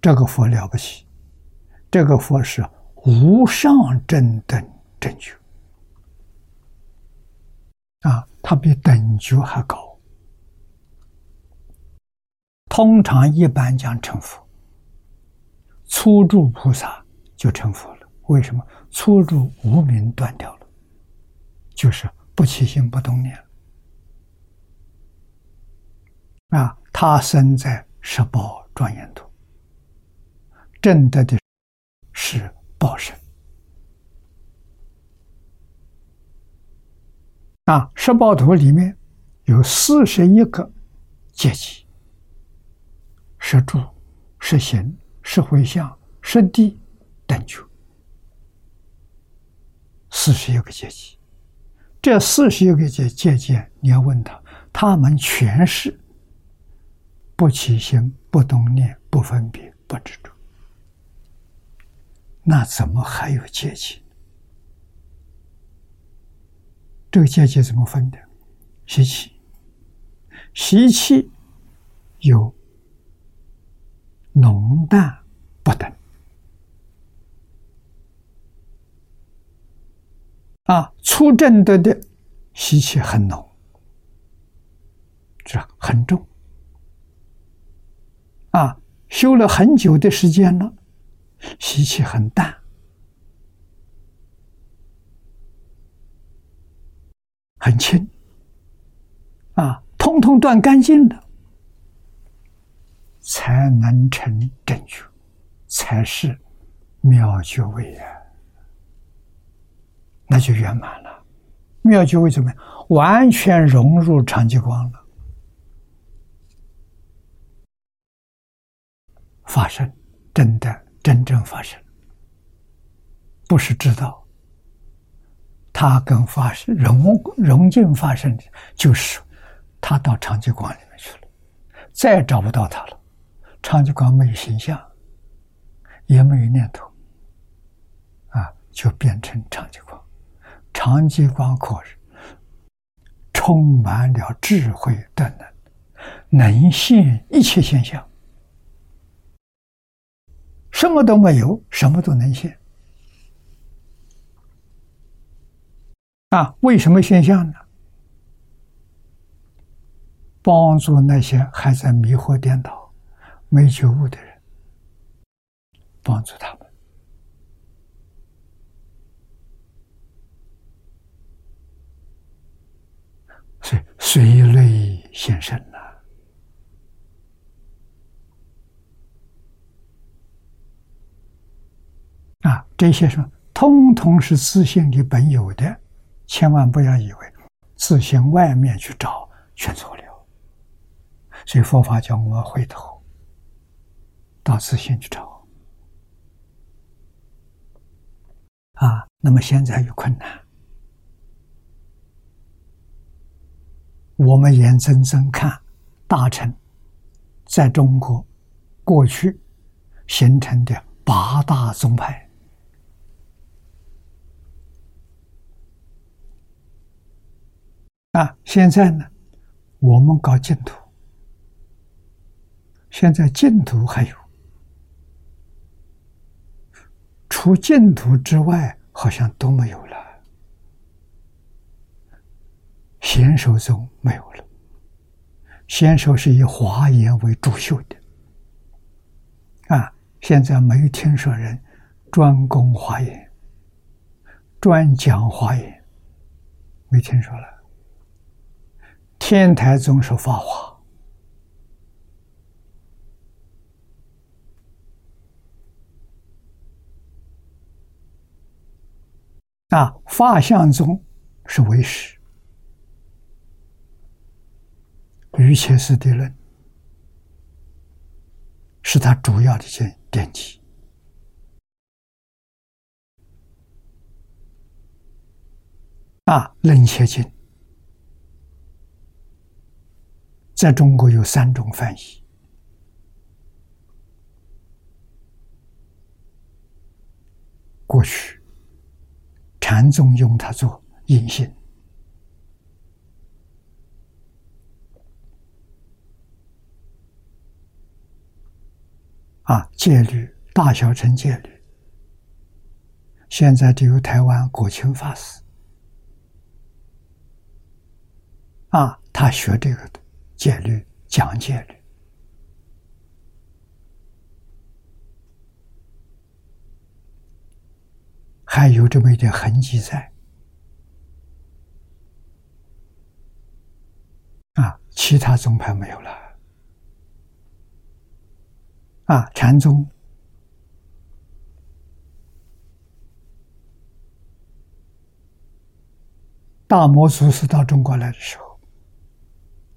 这个佛了不起，这个佛是无上正等正觉。啊，它比等觉还高。通常一般讲成佛，初住菩萨就成佛了。为什么？初住无名断掉了，就是不起心不动念。啊，他生在十宝庄严土，证得的是报身。啊，十报图里面有四十一个阶级：十住、十行、十回向、十地等觉。四十一个阶级，这四十一个阶阶级，你要问他，他们全是不起心、不动念、不分别、不执着，那怎么还有阶级？这个阶级怎么分的？习气，习气有浓淡不等啊。初正德的习气很浓，是吧很重啊。修了很久的时间了，习气很淡。很轻，啊，通通断干净了，才能成正觉，才是妙觉位啊，那就圆满了。妙觉位怎么样？完全融入长寂光了，发生真的真正发生，不是知道。他跟发生融融进发生，就是他到长寂光里面去了，再也找不到他了。长寂光没有形象，也没有念头，啊，就变成长寂光。长寂光可是充满了智慧的能，能现一切现象，什么都没有，什么都能现。啊，为什么现象呢？帮助那些还在迷惑颠倒、没觉悟的人，帮助他们，所以随类现身了。啊，这些说通通是自信的本有的。千万不要以为自行外面去找，全错了。所以佛法叫我们回头到自信去找。啊，那么现在有困难，我们眼睁睁看大臣在中国过去形成的八大宗派。啊，现在呢，我们搞净土，现在净土还有，除净土之外，好像都没有了。贤手宗没有了，贤手是以华严为主修的，啊，现在没有听说人专攻华严，专讲华严，没听说了。天台宗是法华啊，法相宗是唯识，瑜伽师地论是他主要的典典籍啊，楞伽经。在中国有三种翻译，过去禅宗用它做引信。啊，戒律大小乘戒律，现在只有台湾国清法师。啊，他学这个的。戒律讲戒律，还有这么一点痕迹在。啊，其他宗派没有了。啊，禅宗。大摩祖师到中国来的时候，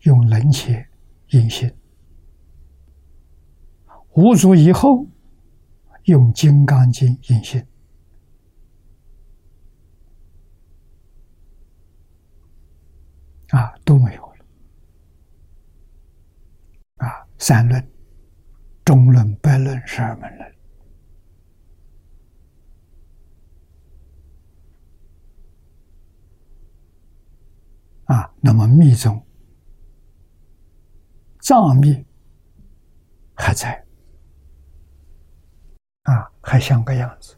用冷切印心；五祖以后，用《金刚经》印心。啊，都没有了。啊，三论、中论、百论、十二门论。啊，那么密宗、藏密还在，啊，还像个样子，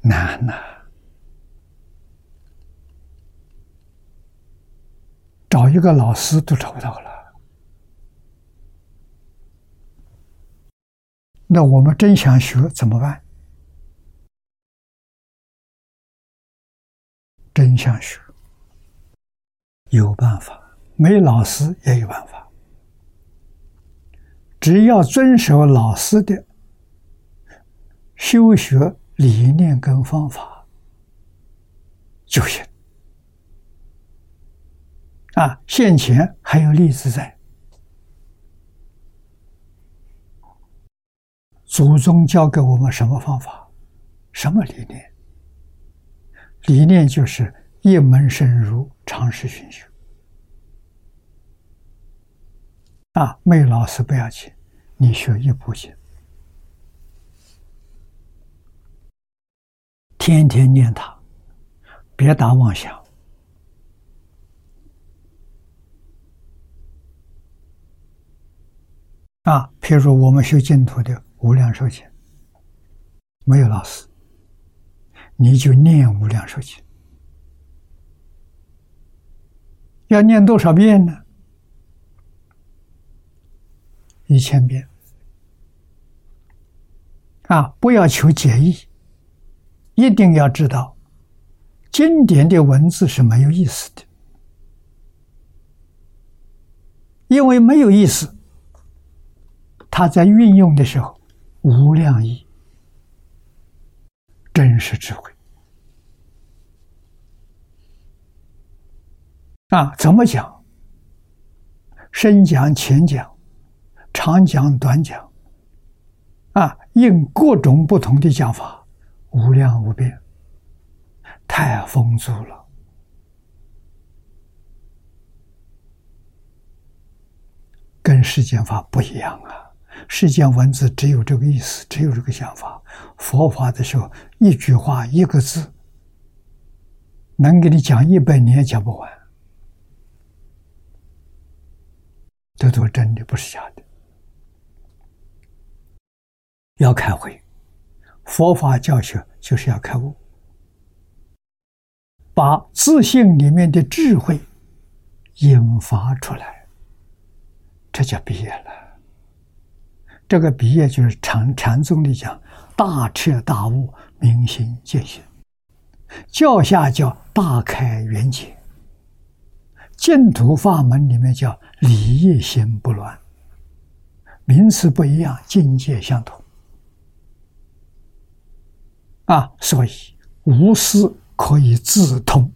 难呐！找一个老师都找不到了，那我们真想学怎么办？真想学，有办法；没老师也有办法。只要遵守老师的修学理念跟方法就行。啊，现前还有例子在，祖宗教给我们什么方法，什么理念？理念就是一门深入，长时熏修。啊，没有老师不要紧，你学一部经，天天念它，别打妄想。啊，譬如说我们学净土的无量寿经，没有老师。你就念无量寿经，要念多少遍呢？一千遍。啊，不要求解义，一定要知道，经典的文字是没有意思的，因为没有意思，他在运用的时候无量意。真实智慧啊！怎么讲？深讲、浅讲、长讲、短讲，啊，用各种不同的讲法，无量无边，太丰足了，跟世间法不一样啊！世间文字只有这个意思，只有这个想法。佛法的时候，一句话一个字，能给你讲一百年也讲不完。这都是真的，不是假的。要开会，佛法教学就是要开悟，把自信里面的智慧引发出来，这叫毕业了。这个毕业就是禅禅宗里讲大彻大悟、明心见性，教下叫大开圆解，净土法门里面叫理业心不乱，名词不一样，境界相同。啊，所以无师可以自通，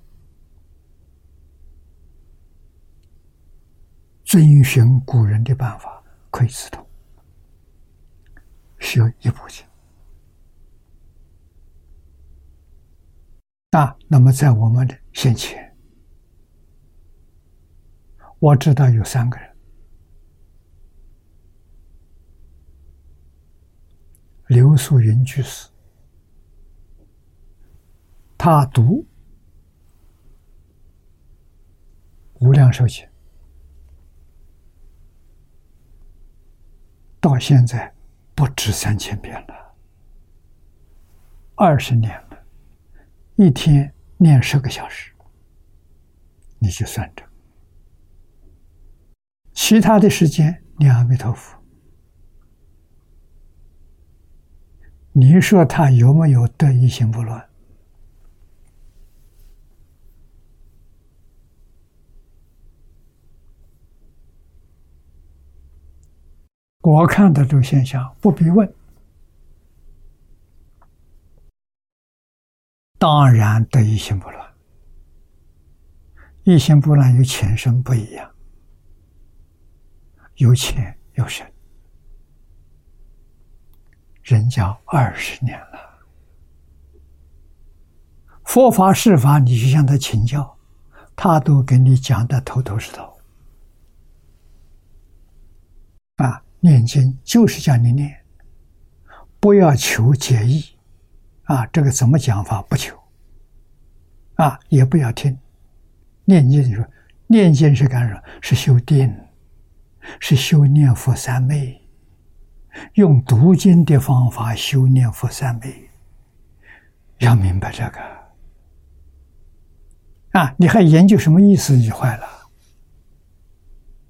遵循古人的办法可以自通。需要一部经啊。那么，在我们的先前，我知道有三个人：刘素云居士，他读《无量寿经》，到现在。不止三千遍了，二十年了，一天念十个小时，你就算着，其他的时间念阿弥陀佛。你说他有没有得一心不乱？我看到这个现象，不必问，当然得一心不乱。一心不乱与前生不一样，有浅有深。人家二十年了，佛法释法，你去向他请教，他都给你讲的头头是道。啊，念经就是叫你念，不要求解义。啊，这个怎么讲法？不求。啊，也不要听。念经，你说念经是干什么？是修定，是修念佛三昧，用读经的方法修念佛三昧。要明白这个啊！你还研究什么意思？你坏了，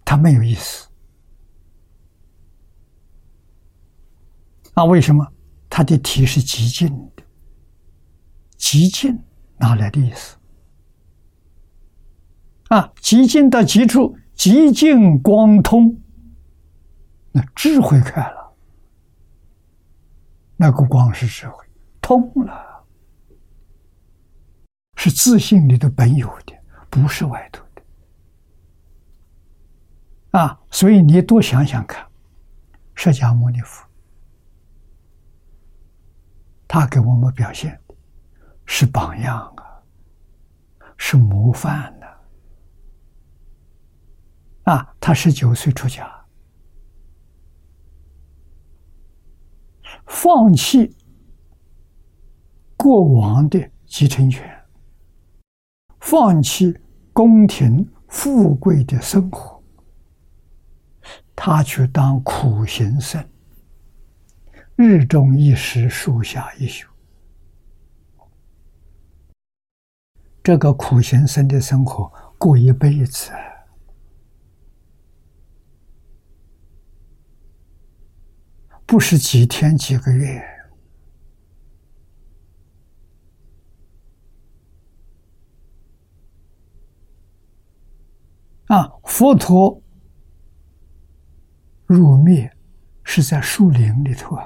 他没有意思啊！为什么？他的体是极尽的，极尽哪来的意思？啊，极尽到极处，极尽光通，那智慧开了，那个光是智慧通了，是自信里的本有的，不是外头的。啊，所以你多想想看，释迦牟尼佛，他给我们表现的是榜样啊，是模范。啊，他十九岁出家，放弃过往的继承权，放弃宫廷富贵的生活，他去当苦行僧，日中一时，树下一宿。这个苦行僧的生活过一辈子。不是几天几个月啊！佛陀入灭是在树林里头啊。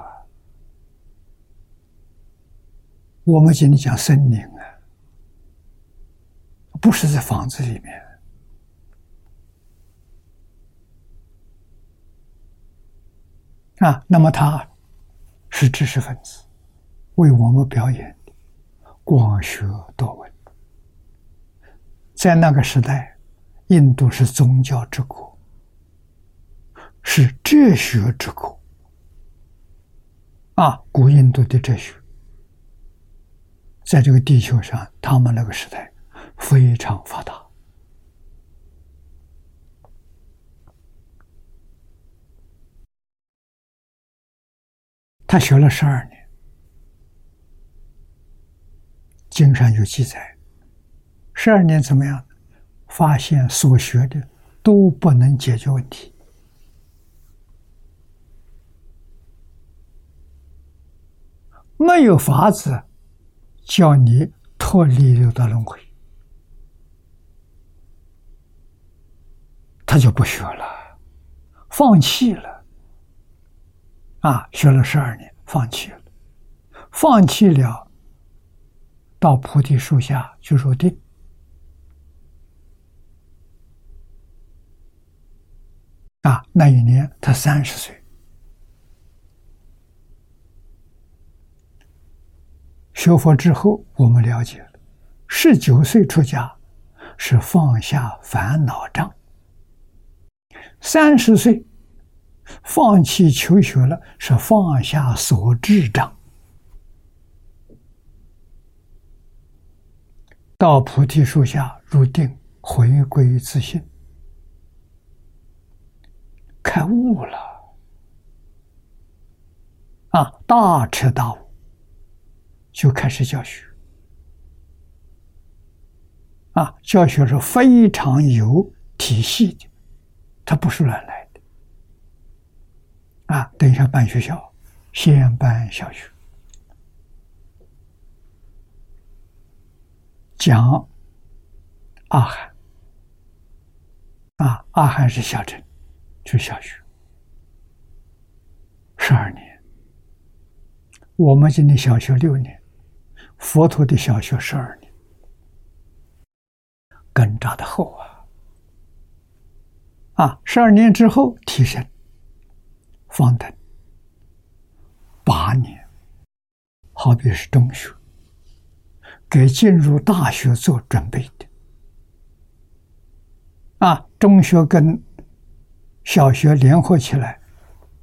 我们今天讲森林啊，不是在房子里面。啊，那么他是知识分子，为我们表演的广学多闻。在那个时代，印度是宗教之国，是哲学之国。啊，古印度的哲学，在这个地球上，他们那个时代非常发达。他学了十二年，经上有记载，十二年怎么样？发现所学的都不能解决问题，没有法子叫你脱离六道轮回，他就不学了，放弃了。啊，学了十二年，放弃了，放弃了，到菩提树下去入定。啊，那一年他三十岁，学佛之后，我们了解了，十九岁出家是放下烦恼障，三十岁。放弃求学了，是放下所智障，到菩提树下入定，回归自信，开悟了，啊，大彻大悟，就开始教学，啊，教学是非常有体系的，它不是乱来。啊，等一下办学校，先办小学，讲阿含，啊，阿含是小镇，是小学，十二年。我们今天小学六年，佛陀的小学十二年，根扎的厚啊！啊，十二年之后提升，方等八年，好比是中学，给进入大学做准备的。啊，中学跟小学联合起来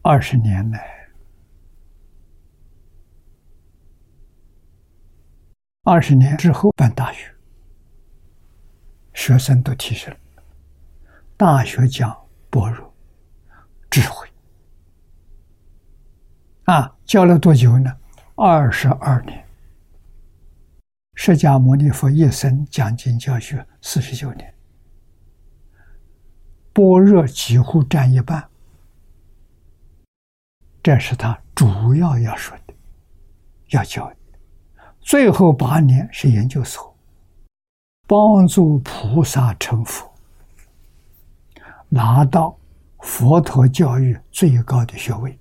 二十年来。二十年之后办大学，学生都提升了。大学讲般若智慧，啊，教了多久呢？二十二年。释迦牟尼佛一生讲经教学四十九年，般若几乎占一半。这是他主要要说的，要教的。最后八年是研究所，帮助菩萨成佛，拿到佛陀教育最高的学位。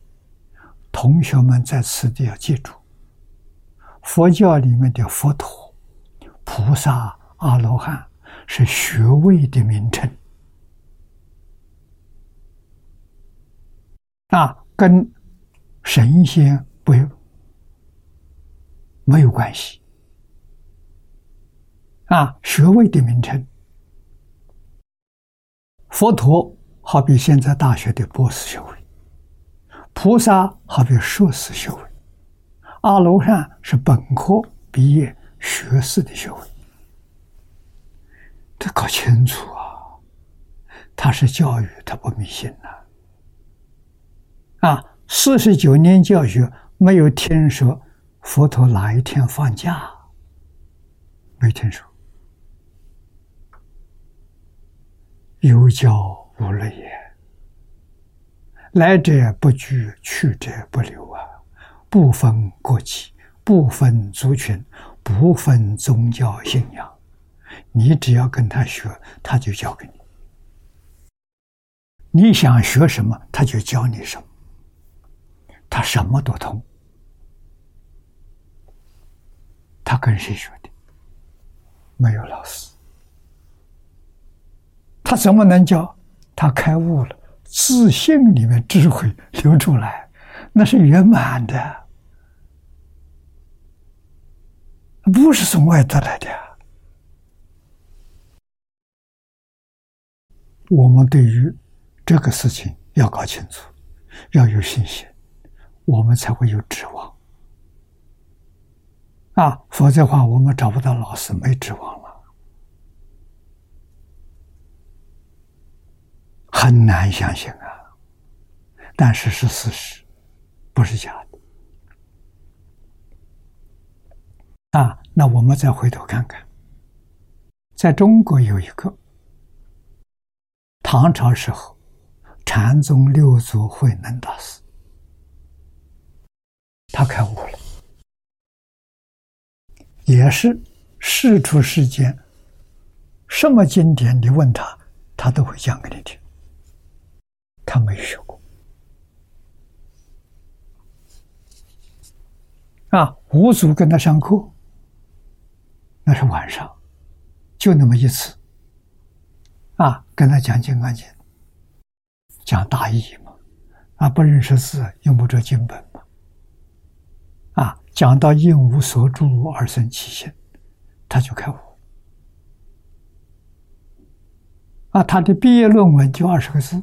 同学们在此地要记住，佛教里面的佛陀、菩萨、阿罗汉是学位的名称，啊，跟神仙不。没有关系，啊，学位的名称，佛陀好比现在大学的博士学位，菩萨好比硕士学位，阿罗汉是本科毕业学士的学位，这搞清楚啊！他是教育，他不迷信呐，啊，四十九年教学没有听说。佛陀哪一天放假？没听说。有教无类也，来者不拒，去者不留啊！不分国籍，不分族群，不分宗教信仰，你只要跟他学，他就教给你。你想学什么，他就教你什么。他什么都通。他跟谁学的？没有老师，他怎么能教？他开悟了，自信里面智慧流出来，那是圆满的，不是从外得来的。我们对于这个事情要搞清楚，要有信心，我们才会有指望。啊，否则话，我们找不到老师，没指望了，很难相信啊。但是是事实，不是假的。啊，那我们再回头看看，在中国有一个唐朝时候禅宗六祖慧能大师，他开悟了。也是世出世间，什么经典你问他，他都会讲给你听。他没学过啊，五祖跟他上课，那是晚上，就那么一次啊，跟他讲《金刚经》，讲大义嘛，啊，不认识字，用不着经本嘛，啊。讲到应无所住而生其心，他就开悟。啊，他的毕业论文就二十个字：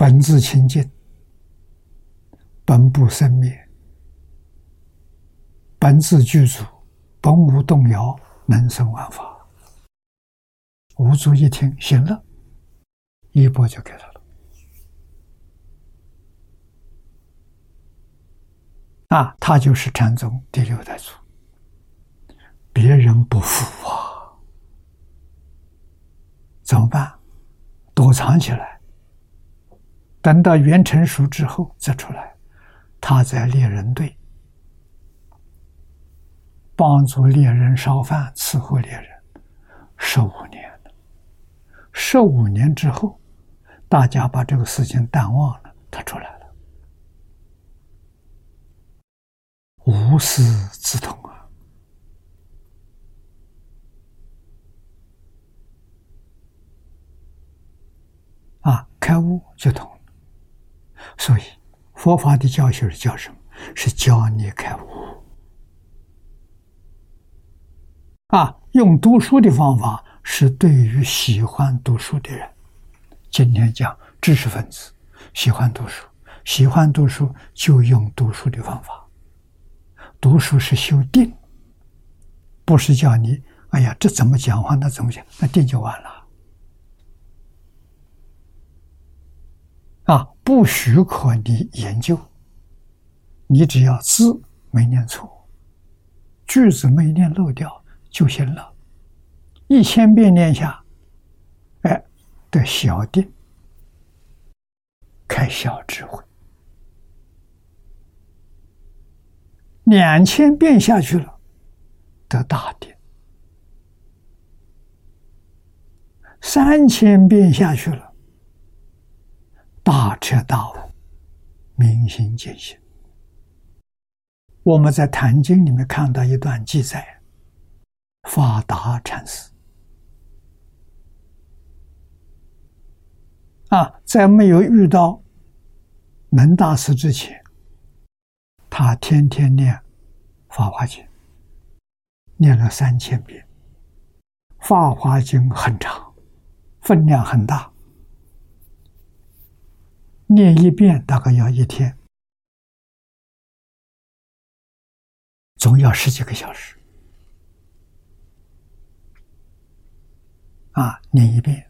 本自清净，本不生灭，本自具足，本无动摇，能生万法。无足一听，行了。一波就给他了，啊，他就是禅宗第六代祖，别人不服啊，怎么办？躲藏起来，等到元成熟之后再出来。他在猎人队帮助猎人烧饭伺候猎人十五年了，十五年之后。大家把这个事情淡忘了，他出来了，无师自通啊！啊，开悟就通了。所以佛法的教学是教什么？是教你开悟。啊，用读书的方法是对于喜欢读书的人。今天讲知识分子喜欢读书，喜欢读书就用读书的方法。读书是修定，不是叫你哎呀，这怎么讲话，那怎么讲，那定就完了。啊，不许可你研究，你只要字没念错，句子没念漏掉就行了。一千遍念下，哎，得小定，开小智慧；两千遍下去了，得大定；三千遍下去了。大彻大悟，明心见性。我们在《坛经》里面看到一段记载，法达禅师啊，在没有遇到能大师之前，他天天念《法华经》，念了三千遍。《法华经》很长，分量很大。念一遍大概要一天，总要十几个小时。啊，念一遍，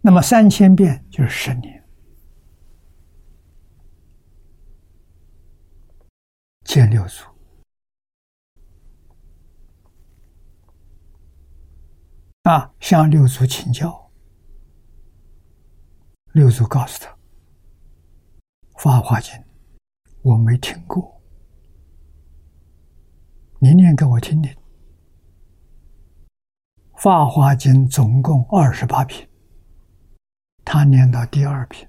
那么三千遍就是十年。见六祖，啊，向六祖请教，六祖告诉他。《法华经》我没听过，你念给我听听。《法华经》总共二十八品，他念到第二品，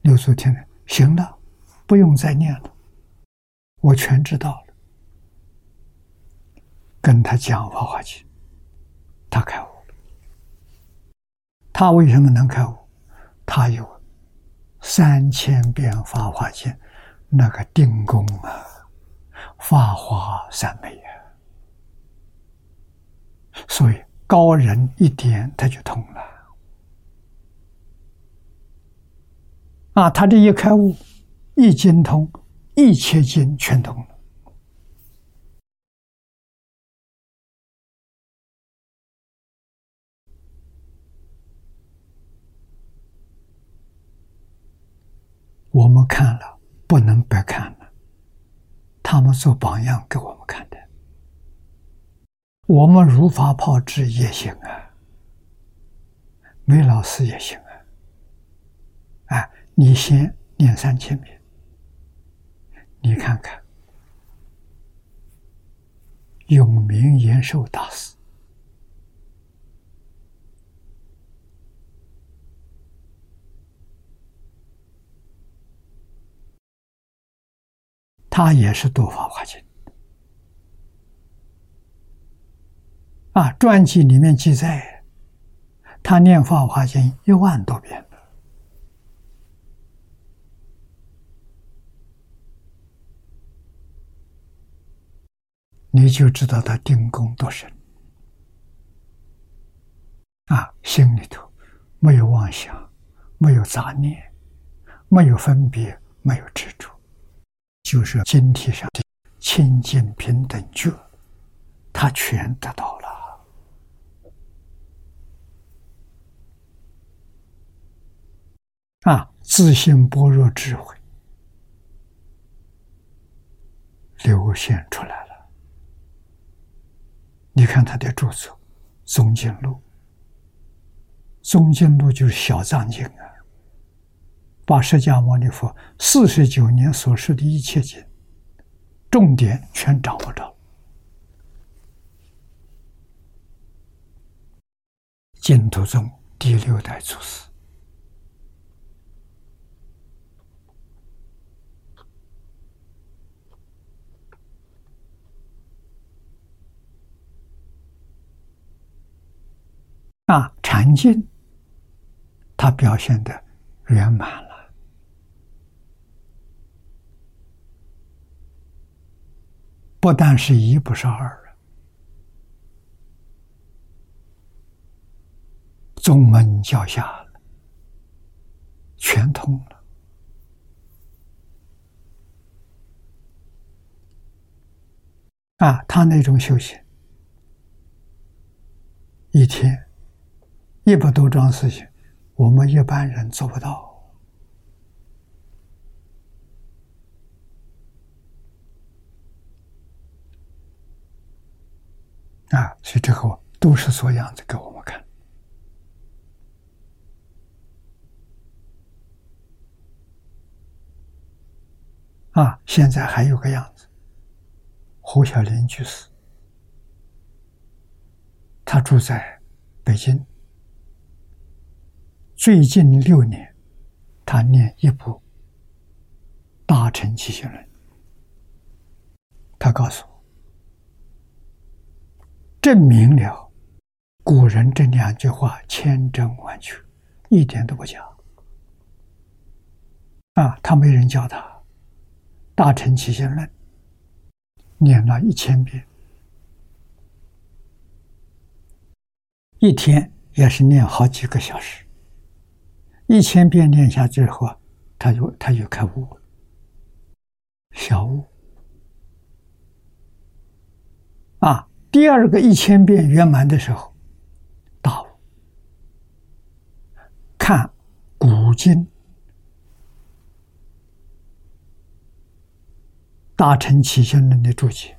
六祖听了，行了，不用再念了，我全知道了。跟他讲《法华经》，他开悟了。他为什么能开悟？他有三千遍《法华经》，那个定功啊，法华三昧啊，所以高人一点他就通了。啊，他这一开悟，一精通，一切经全通了。我们看了，不能白看了。他们做榜样给我们看的，我们如法炮制也行啊，没老师也行啊。啊，你先念三千遍，你看看，永明延寿大师。他也是读《法华经》啊，传记里面记载，他念《法华经》一万多遍你就知道他定功多深啊！心里头没有妄想，没有杂念，没有分别，没有执着。就是经体上的清净平等觉，他全得到了啊！自信般若智慧流现出来了。你看他的著作《宗经录》，《宗经录》就是小藏经啊。把释迦牟尼佛四十九年所说的一切经重点全掌握着，净土宗第六代祖师。啊，禅境，他表现的圆满了，不但是一，不是二了，宗门教下了，全通了。啊，他那种修行，一天。一百多桩事情，我们一般人做不到啊！所以这个都是做样子给我们看啊！现在还有个样子，胡小林居士，他住在北京。最近六年，他念一部《大乘起信论》，他告诉我，证明了古人这两句话千真万确，一点都不假。啊，他没人教他《大乘起信论》，念了一千遍，一天也是念好几个小时。一千遍念下之后，他就他就开悟了，小悟啊！第二个一千遍圆满的时候，大悟。看古今《大乘起信论》的注解，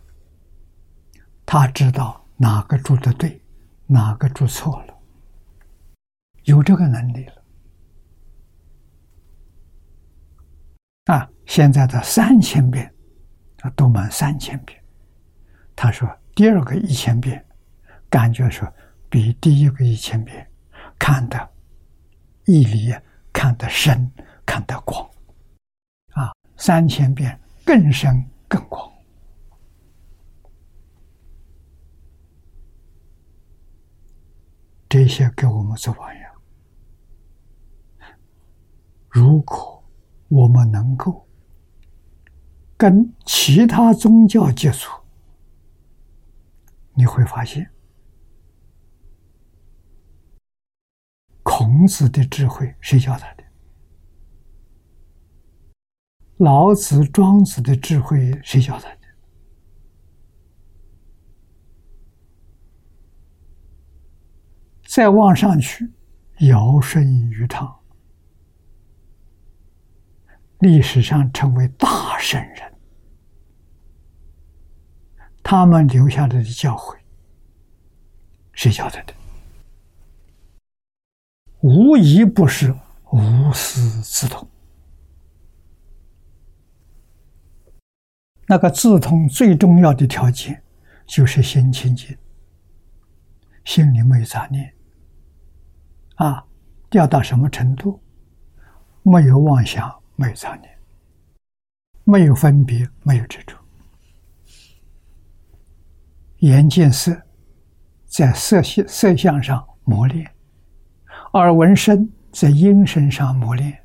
他知道哪个注的对，哪个注错了，有这个能力了。啊，现在的三千遍，啊，读满三千遍。他说第二个一千遍，感觉说比第一个一千遍看的毅力看得深，看得广。啊，三千遍更深更广。这些给我们做榜样。如果。我们能够跟其他宗教接触，你会发现，孔子的智慧谁教他的？老子、庄子的智慧谁教他的？再往上去，尧舜禹汤。历史上成为大圣人，他们留下来的教诲，谁教他的？无一不是无师自通。那个自通最重要的条件，就是心清净，心里没有杂念，啊，掉到什么程度？没有妄想。没有杂念，没有分别，没有执着。眼见色，在色相色相上磨练；耳闻声，在音声上磨练。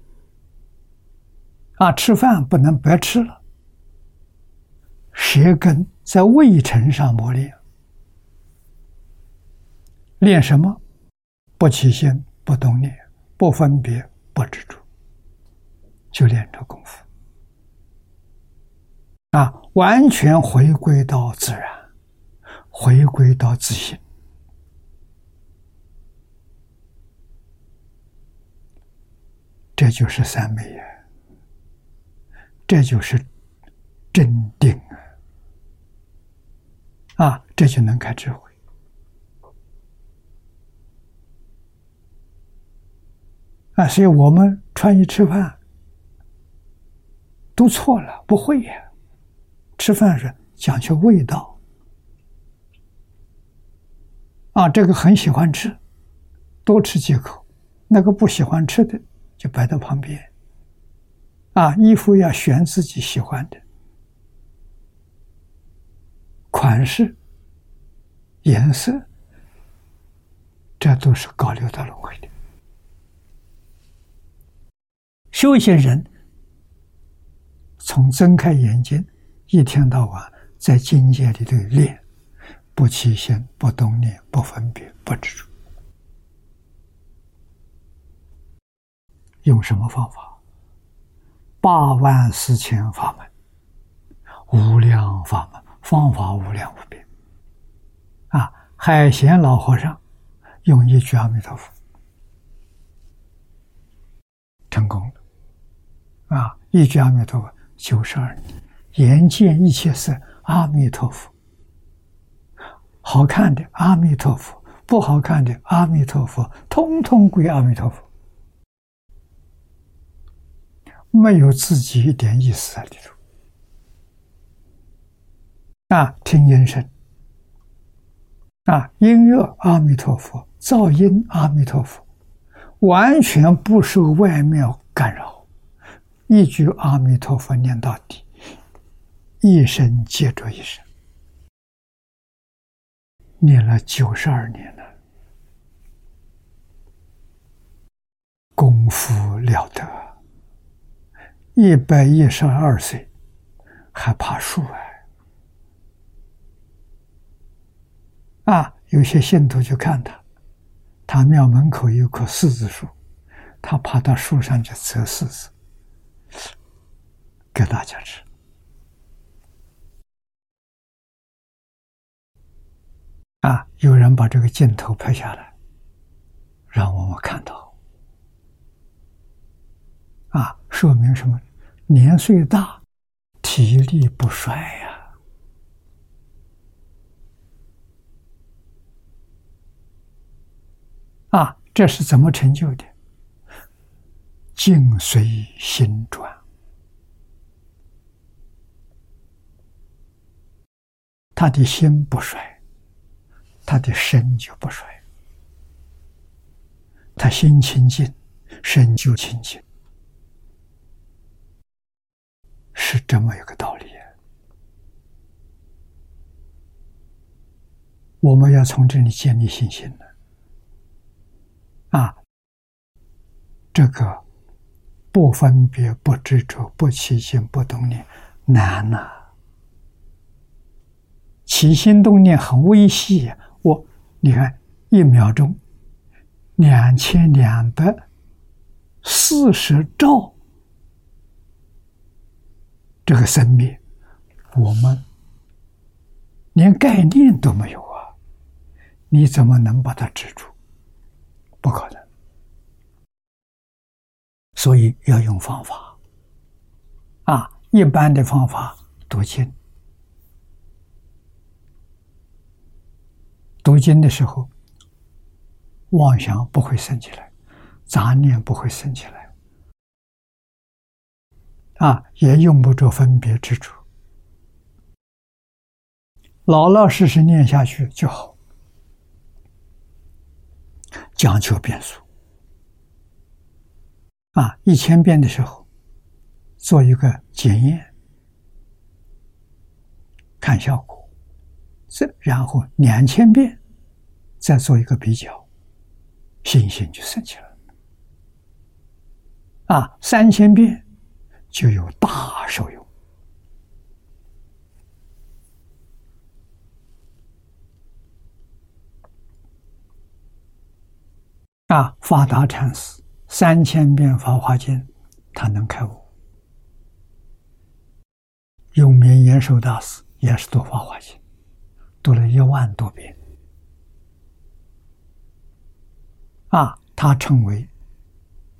啊，吃饭不能白吃了。舌根在味尘上磨练，练什么？不起心，不动念，不分别，不执着。就练这功夫啊，完全回归到自然，回归到自信，这就是三昧呀，这就是真定啊！啊，这就能开智慧啊！所以我们穿衣吃饭。都错了，不会呀！吃饭是讲究味道啊，这个很喜欢吃，多吃几口，那个不喜欢吃的就摆到旁边。啊，衣服要选自己喜欢的款式、颜色，这都是搞六道轮回的。修行人从睁开眼睛，一天到晚在境界里头练，不起心、不动念、不分别、不执着，用什么方法？八万四千法门，无量法门，方法无量无边。啊，海贤老和尚用一句阿弥陀佛成功了。啊，一句阿弥陀佛九十二年，眼见一切是，阿弥陀佛。好看的阿弥陀佛，不好看的阿弥陀佛，通通归阿弥陀佛。没有自己一点意思在里头啊！听音声啊，音乐阿弥陀佛，噪音阿弥陀佛，完全不受外面干扰，一句阿弥陀佛念到底，一生接着一生，念了九十二年了，功夫了得。一百一十二岁，还爬树啊！啊，有些信徒去看他，他庙门口有棵柿子树，他爬到树上去摘柿子，给大家吃。啊，有人把这个镜头拍下来，让我们看到。啊，说明什么？年岁大，体力不衰呀！啊，这是怎么成就的？境随心转，他的心不衰，他的身就不衰。他心清净，身就清净。是这么一个道理，我们要从这里建立信心的啊！这个不分别、不执着、不起心不动念难呐！起心动念很微细，我你看一秒钟两千两百四十兆。这个生命，我们连概念都没有啊！你怎么能把它止住？不可能。所以要用方法啊！一般的方法读经，读经的时候，妄想不会生起来，杂念不会生起来。啊，也用不着分别之处，老老实实念下去就好。讲求变数，啊，一千遍的时候做一个检验，看效果，这然后两千遍再做一个比较，信心就升起来了。啊，三千遍。就有大受用啊！发达禅师三千遍《法华经》，他能开悟。永明延寿大师也是读《法华经》，读了一万多遍啊！他成为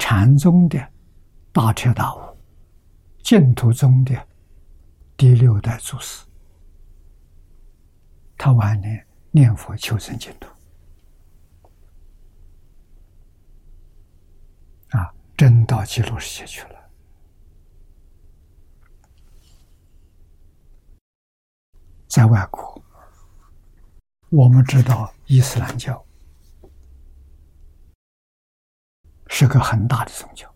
禅宗的大彻大悟。净土宗的第六代祖师，他晚年念佛求生净土，啊，真到极乐世界去了。在外国，我们知道伊斯兰教是个很大的宗教，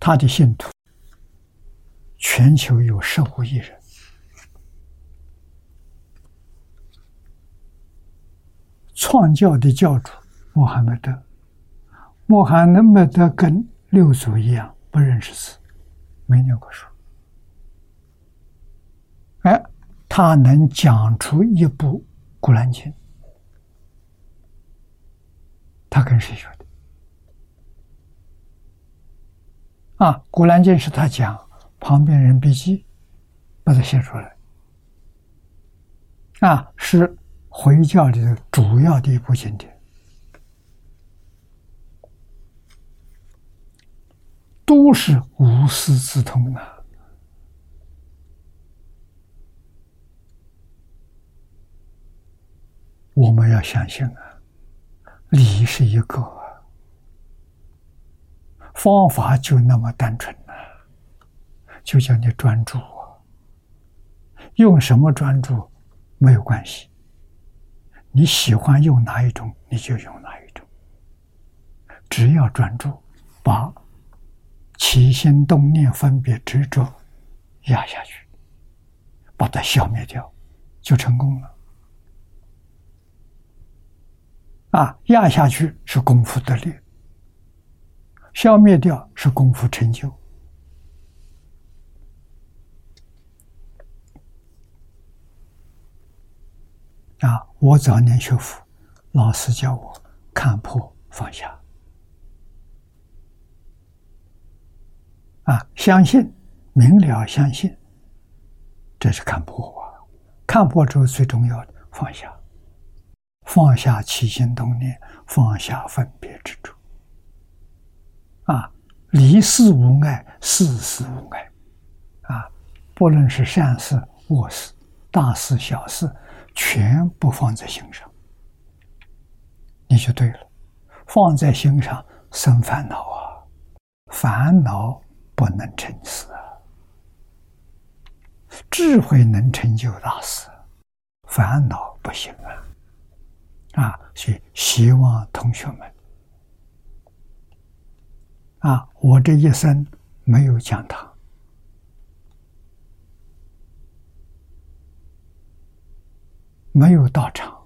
他的信徒全球有十五亿人。创教的教主穆罕默德，穆罕默德跟六祖一样不认识字，没念过书。哎，他能讲出一部《古兰经》，他跟谁学的？啊，《古兰经》是他讲，旁边人笔记，把它写出来。啊，是。回教的主要的一部经典，都是无师自通啊！我们要相信啊，理是一个，方法就那么单纯呐，就叫你专注啊，用什么专注没有关系。你喜欢用哪一种，你就用哪一种。只要专注，把起心动念、分别执着压下去，把它消灭掉，就成功了。啊，压下去是功夫得力，消灭掉是功夫成就。啊！我早年学佛，老师教我看破放下。啊，相信明了，相信，这是看破啊！看破之后最重要的放下，放下起心动念，放下分别执着。啊，离事无碍，事事无碍。啊，不论是善事、恶事、大事、小事。全部放在心上，你就对了。放在心上生烦恼啊，烦恼不能成事啊。智慧能成就大事，烦恼不行啊。啊，所以希望同学们啊，我这一生没有讲堂。没有到场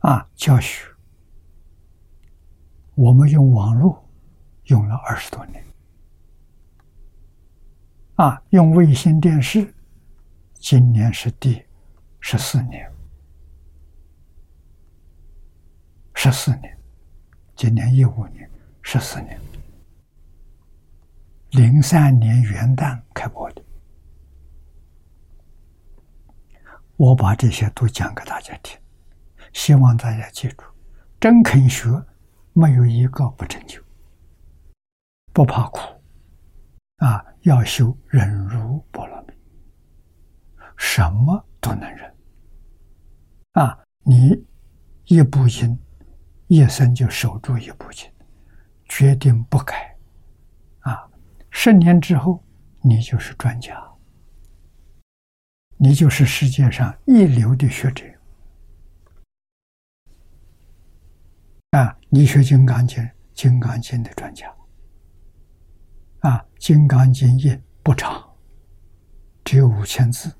啊！教学，我们用网络用了二十多年啊，用卫星电视，今年是第十四年，十四年，今年一五年，十四年，零三年元旦开播的。我把这些都讲给大家听，希望大家记住：真肯学，没有一个不成就。不怕苦，啊，要修忍辱波罗，什么都能忍。啊，你一部经，一生就守住一部经，决定不改。啊，十年之后，你就是专家。你就是世界上一流的学者啊！你学《金刚经》，《金刚经》的专家啊，《金刚经》也不长，只有五千字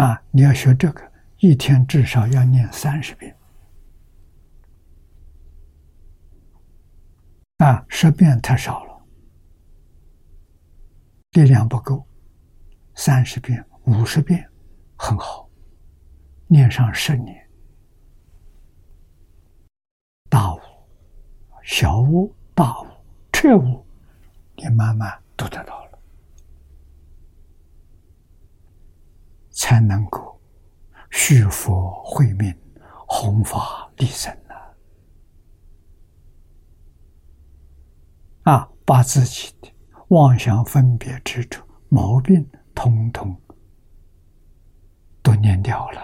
啊！你要学这个，一天至少要念三十遍啊！十遍太少了，力量不够。三十遍、五十遍，很好，念上十年，大悟、小悟、大悟、彻悟，你慢慢都得到了，才能够续佛慧命、弘法利生啊！啊，把自己的妄想、分别执着毛病。通通都念掉了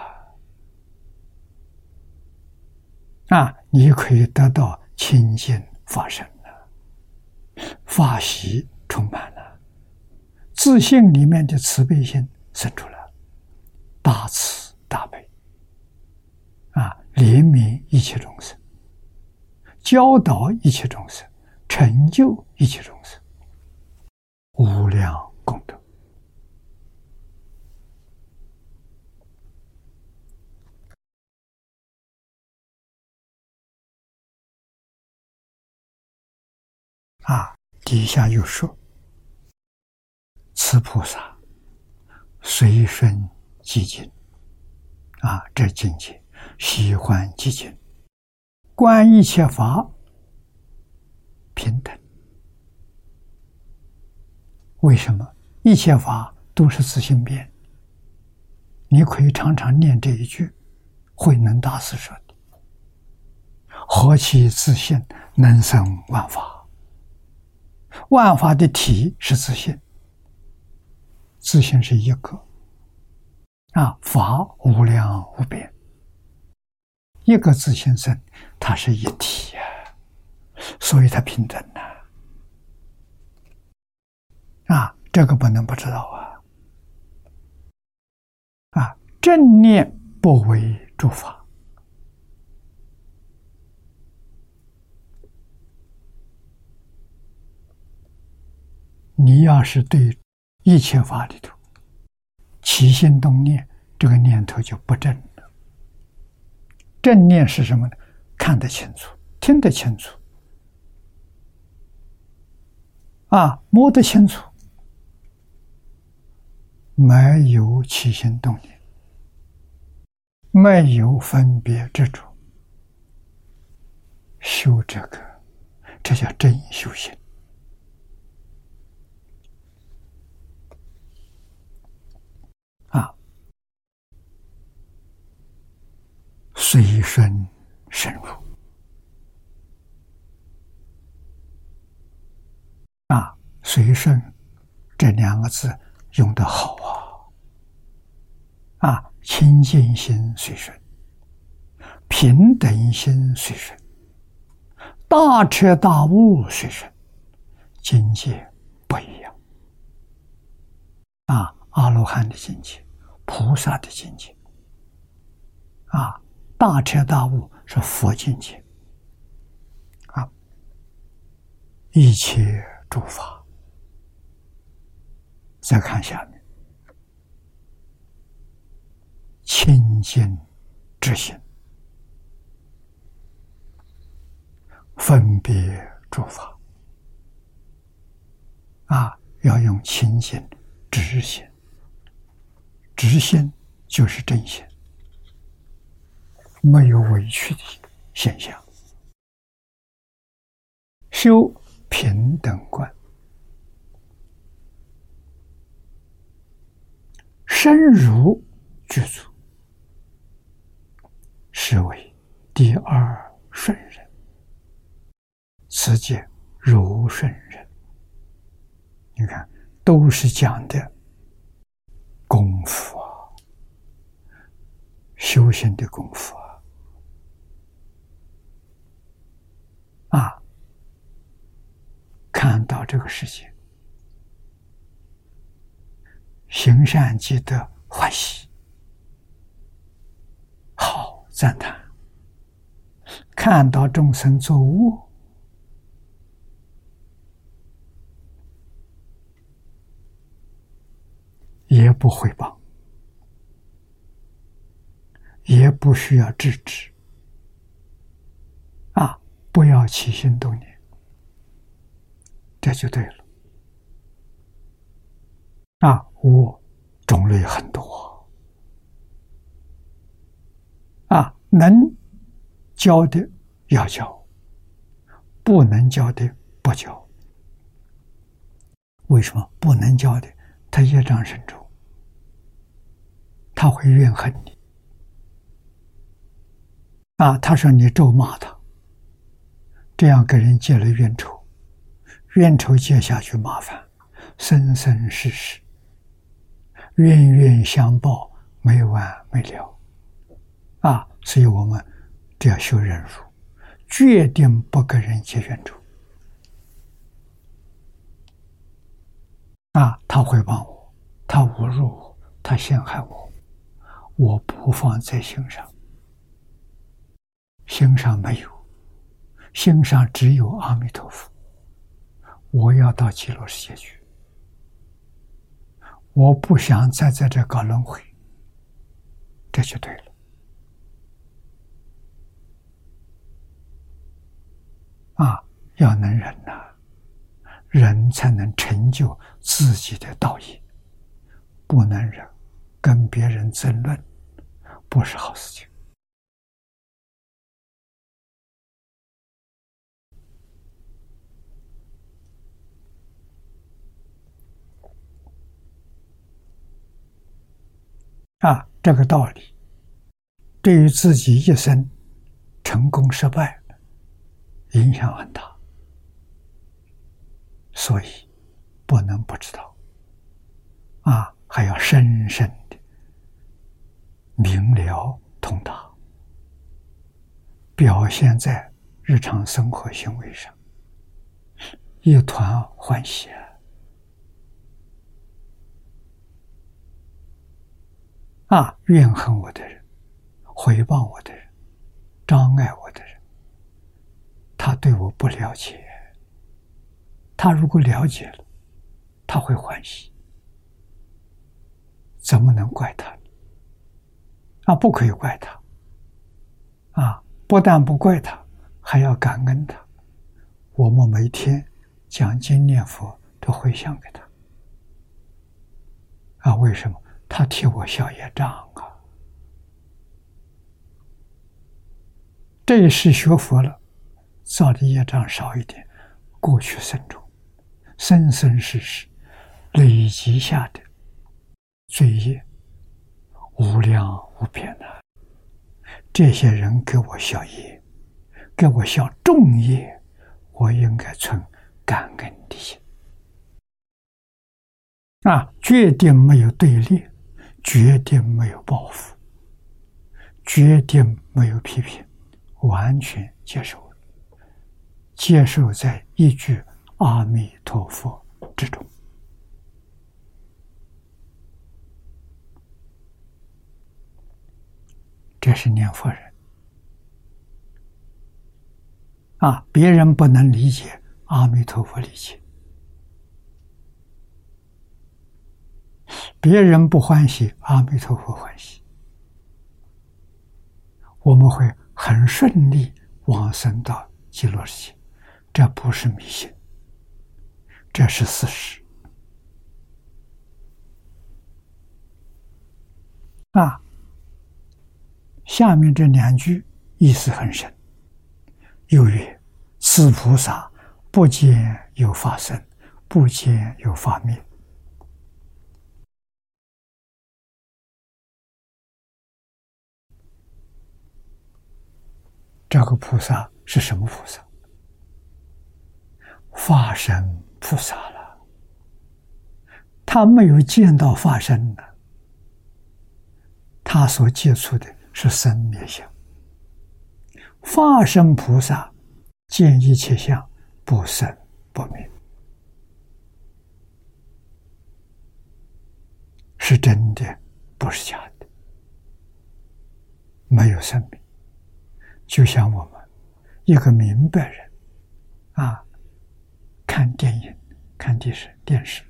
啊！你可以得到清净法身了，法喜充满了，自信里面的慈悲心生出来，大慈大悲啊怜悯一切众生，教导一切众生，成就一切众生，无量功德啊！底下又说：“此菩萨随身寂静。”啊，这境界喜欢寂静，观一切法平等。为什么？一切法都是自性变。你可以常常念这一句，慧能大师说的：“何其自性，能生万法。万法的体是自性，自性是一个。”啊，法无量无边，一个自心生，它是一体呀，所以它平等呐。啊，这个不能不知道啊。啊，正念不为诸法，你要是对一切法里头。起心动念，这个念头就不正了。正念是什么呢？看得清楚，听得清楚，啊，摸得清楚，没有起心动念，没有分别执着，修这个，这叫真修行。随顺深入啊，随顺这两个字用的好啊！啊，清净心随顺，平等心随顺，大彻大悟随顺，境界不一样啊！阿罗汉的境界，菩萨的境界啊！大彻大悟是佛境界。啊！一切诸法，再看下面，清净之心，分别诸法。啊，要用清净之心，之心就是真心。没有委屈的现象，修平等观，深入具足，是为第二顺人。此界如顺人，你看，都是讲的功夫啊，修行的功夫。啊。看到这个世界，行善积德，欢喜，好赞叹；看到众生作恶，也不回报，也不需要制止。不要起心动念，这就对了。啊，我种类很多，啊，能教的要教，不能教的不教。为什么不能教的？他业障深重，他会怨恨你。啊，他说你咒骂他。这样给人结了冤仇，冤仇结下去麻烦，生生世世冤冤相报，没完没了啊！所以我们只要修忍辱，决定不跟人结冤仇啊！他会帮我，他侮辱我，他陷害我，我不放在心上心上没有，心上只有阿弥陀佛。我要到极乐世界去，我不想再在这搞轮回，这就对了。啊，要能忍呐，人才能成就自己的道业。不能忍，跟别人争论，不是好事情。啊，这个道理对于自己一生成功失败影响很大，所以不能不知道。啊，还要深深的明了通达，表现在日常生活行为上，一团欢喜。啊，啊怨恨我的人，回报我的人，障碍我的人，他对我不了解。他如果了解了，他会欢喜。怎么能怪他？啊，不可以怪他。啊，不但不怪他，还要感恩他。我们每天讲经念佛，都回向给他。啊，为什么？他替我消业障啊！这一世学佛了，造的业障少一点，过去生中、生生世世累积下的罪业无量无边的，这些人给我消业，给我消重业，我应该存感恩的心啊！决定没有对立。决定没有报复，决定没有批评，完全接受，接受在一句阿弥陀佛之中。这是念佛人啊，别人不能理解，阿弥陀佛理解。别人不欢喜，阿弥陀佛欢喜，我们会很顺利往生到极乐世界。这不是迷信，这是事实。啊，下面这两句意思很深。又曰：“此菩萨不见有发生，不见有发灭。”这个菩萨是什么菩萨？化身菩萨了。他没有见到化身的，他所接触的是生灭相。化身菩萨见一切相不生不灭，是真的，不是假的，没有生命。就像我们一个明白人啊，看电影、看电视、电视，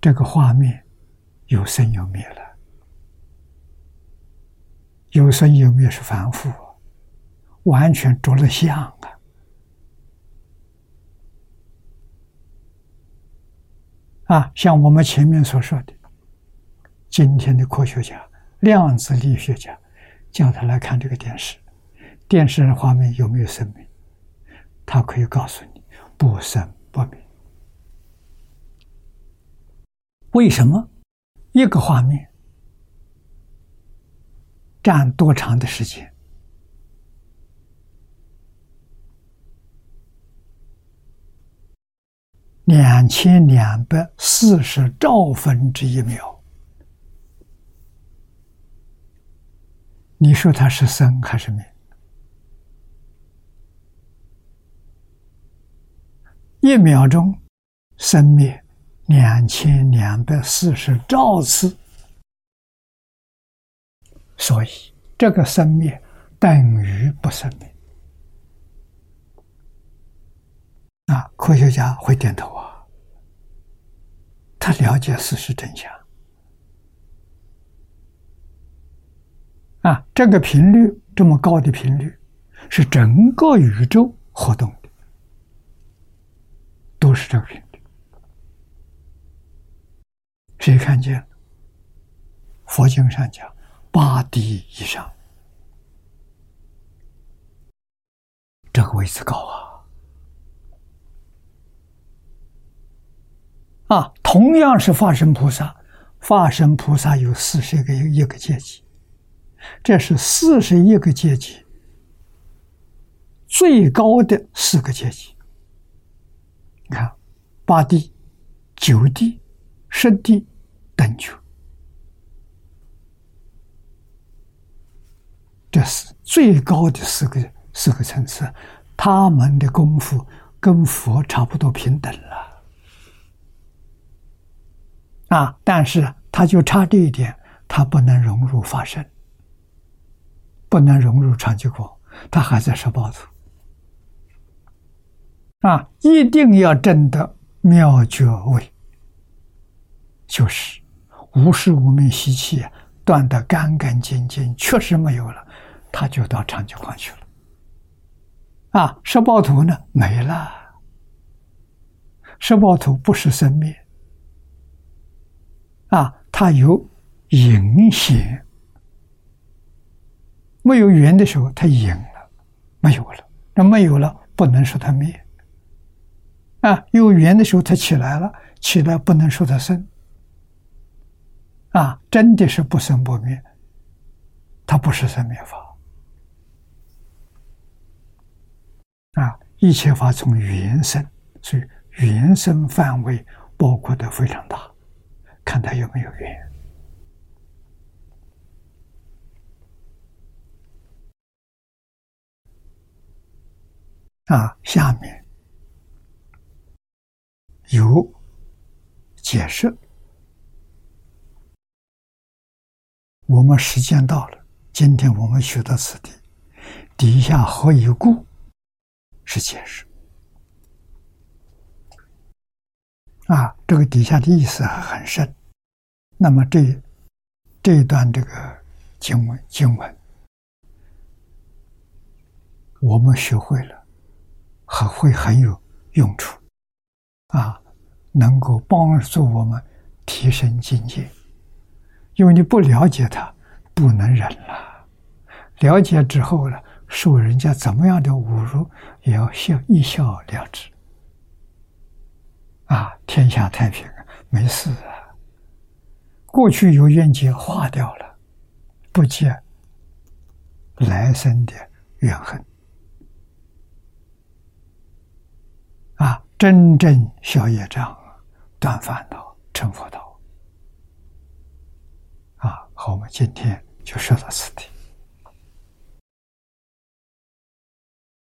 这个画面有生有灭了，有生有灭是反复，完全着了相啊！啊，像我们前面所说的。今天的科学家、量子力学家叫他来看这个电视，电视上画面有没有生命？他可以告诉你不生不灭。为什么？一个画面占多长的时间？两千两百四十兆分之一秒。你说它是生还是灭？一秒钟生灭两千两百四十兆次。所以这个生灭等于不生灭。啊，科学家会点头啊，他了解事实真相。啊，这个频率这么高的频率，是整个宇宙活动的，都是这个频率。谁看见？佛经上讲，八地以上，这个位置高啊！啊，同样是化身菩萨，化身菩萨有四十个一个阶级。这是四十一个阶级最高的四个阶级。你看，八地、九地、十地等觉，这是最高的四个四个层次。他们的功夫跟佛差不多平等了啊！但是他就差这一点，他不能融入法身。不能融入长吉光，他还在十八土啊！一定要证得妙觉位，就是无时无名习气啊断得干干净净，确实没有了，他就到长吉光去了。啊，十八土呢没了，十八土不是生灭啊，它有隐显。没有缘的时候，它隐了，没有了。那没有了，不能说它灭。啊，有缘的时候，它起来了，起来不能说它生。啊，真的是不生不灭，它不是生灭法。啊，一切法从缘生，所以缘生范围包括的非常大，看它有没有缘。啊，下面有解释。我们时间到了，今天我们学到此地，底下何以故？是解释。啊，这个底下的意思很深。那么这这一段这个经文经文，我们学会了。还会很有用处，啊，能够帮助我们提升境界。因为你不了解他，不能忍了；了解之后呢，受人家怎么样的侮辱，也要笑一笑了之。啊，天下太平，没事啊。过去有冤结化掉了，不结来生的怨恨。真正消业障，断烦恼，成佛道。啊，好，我们今天就说到此地。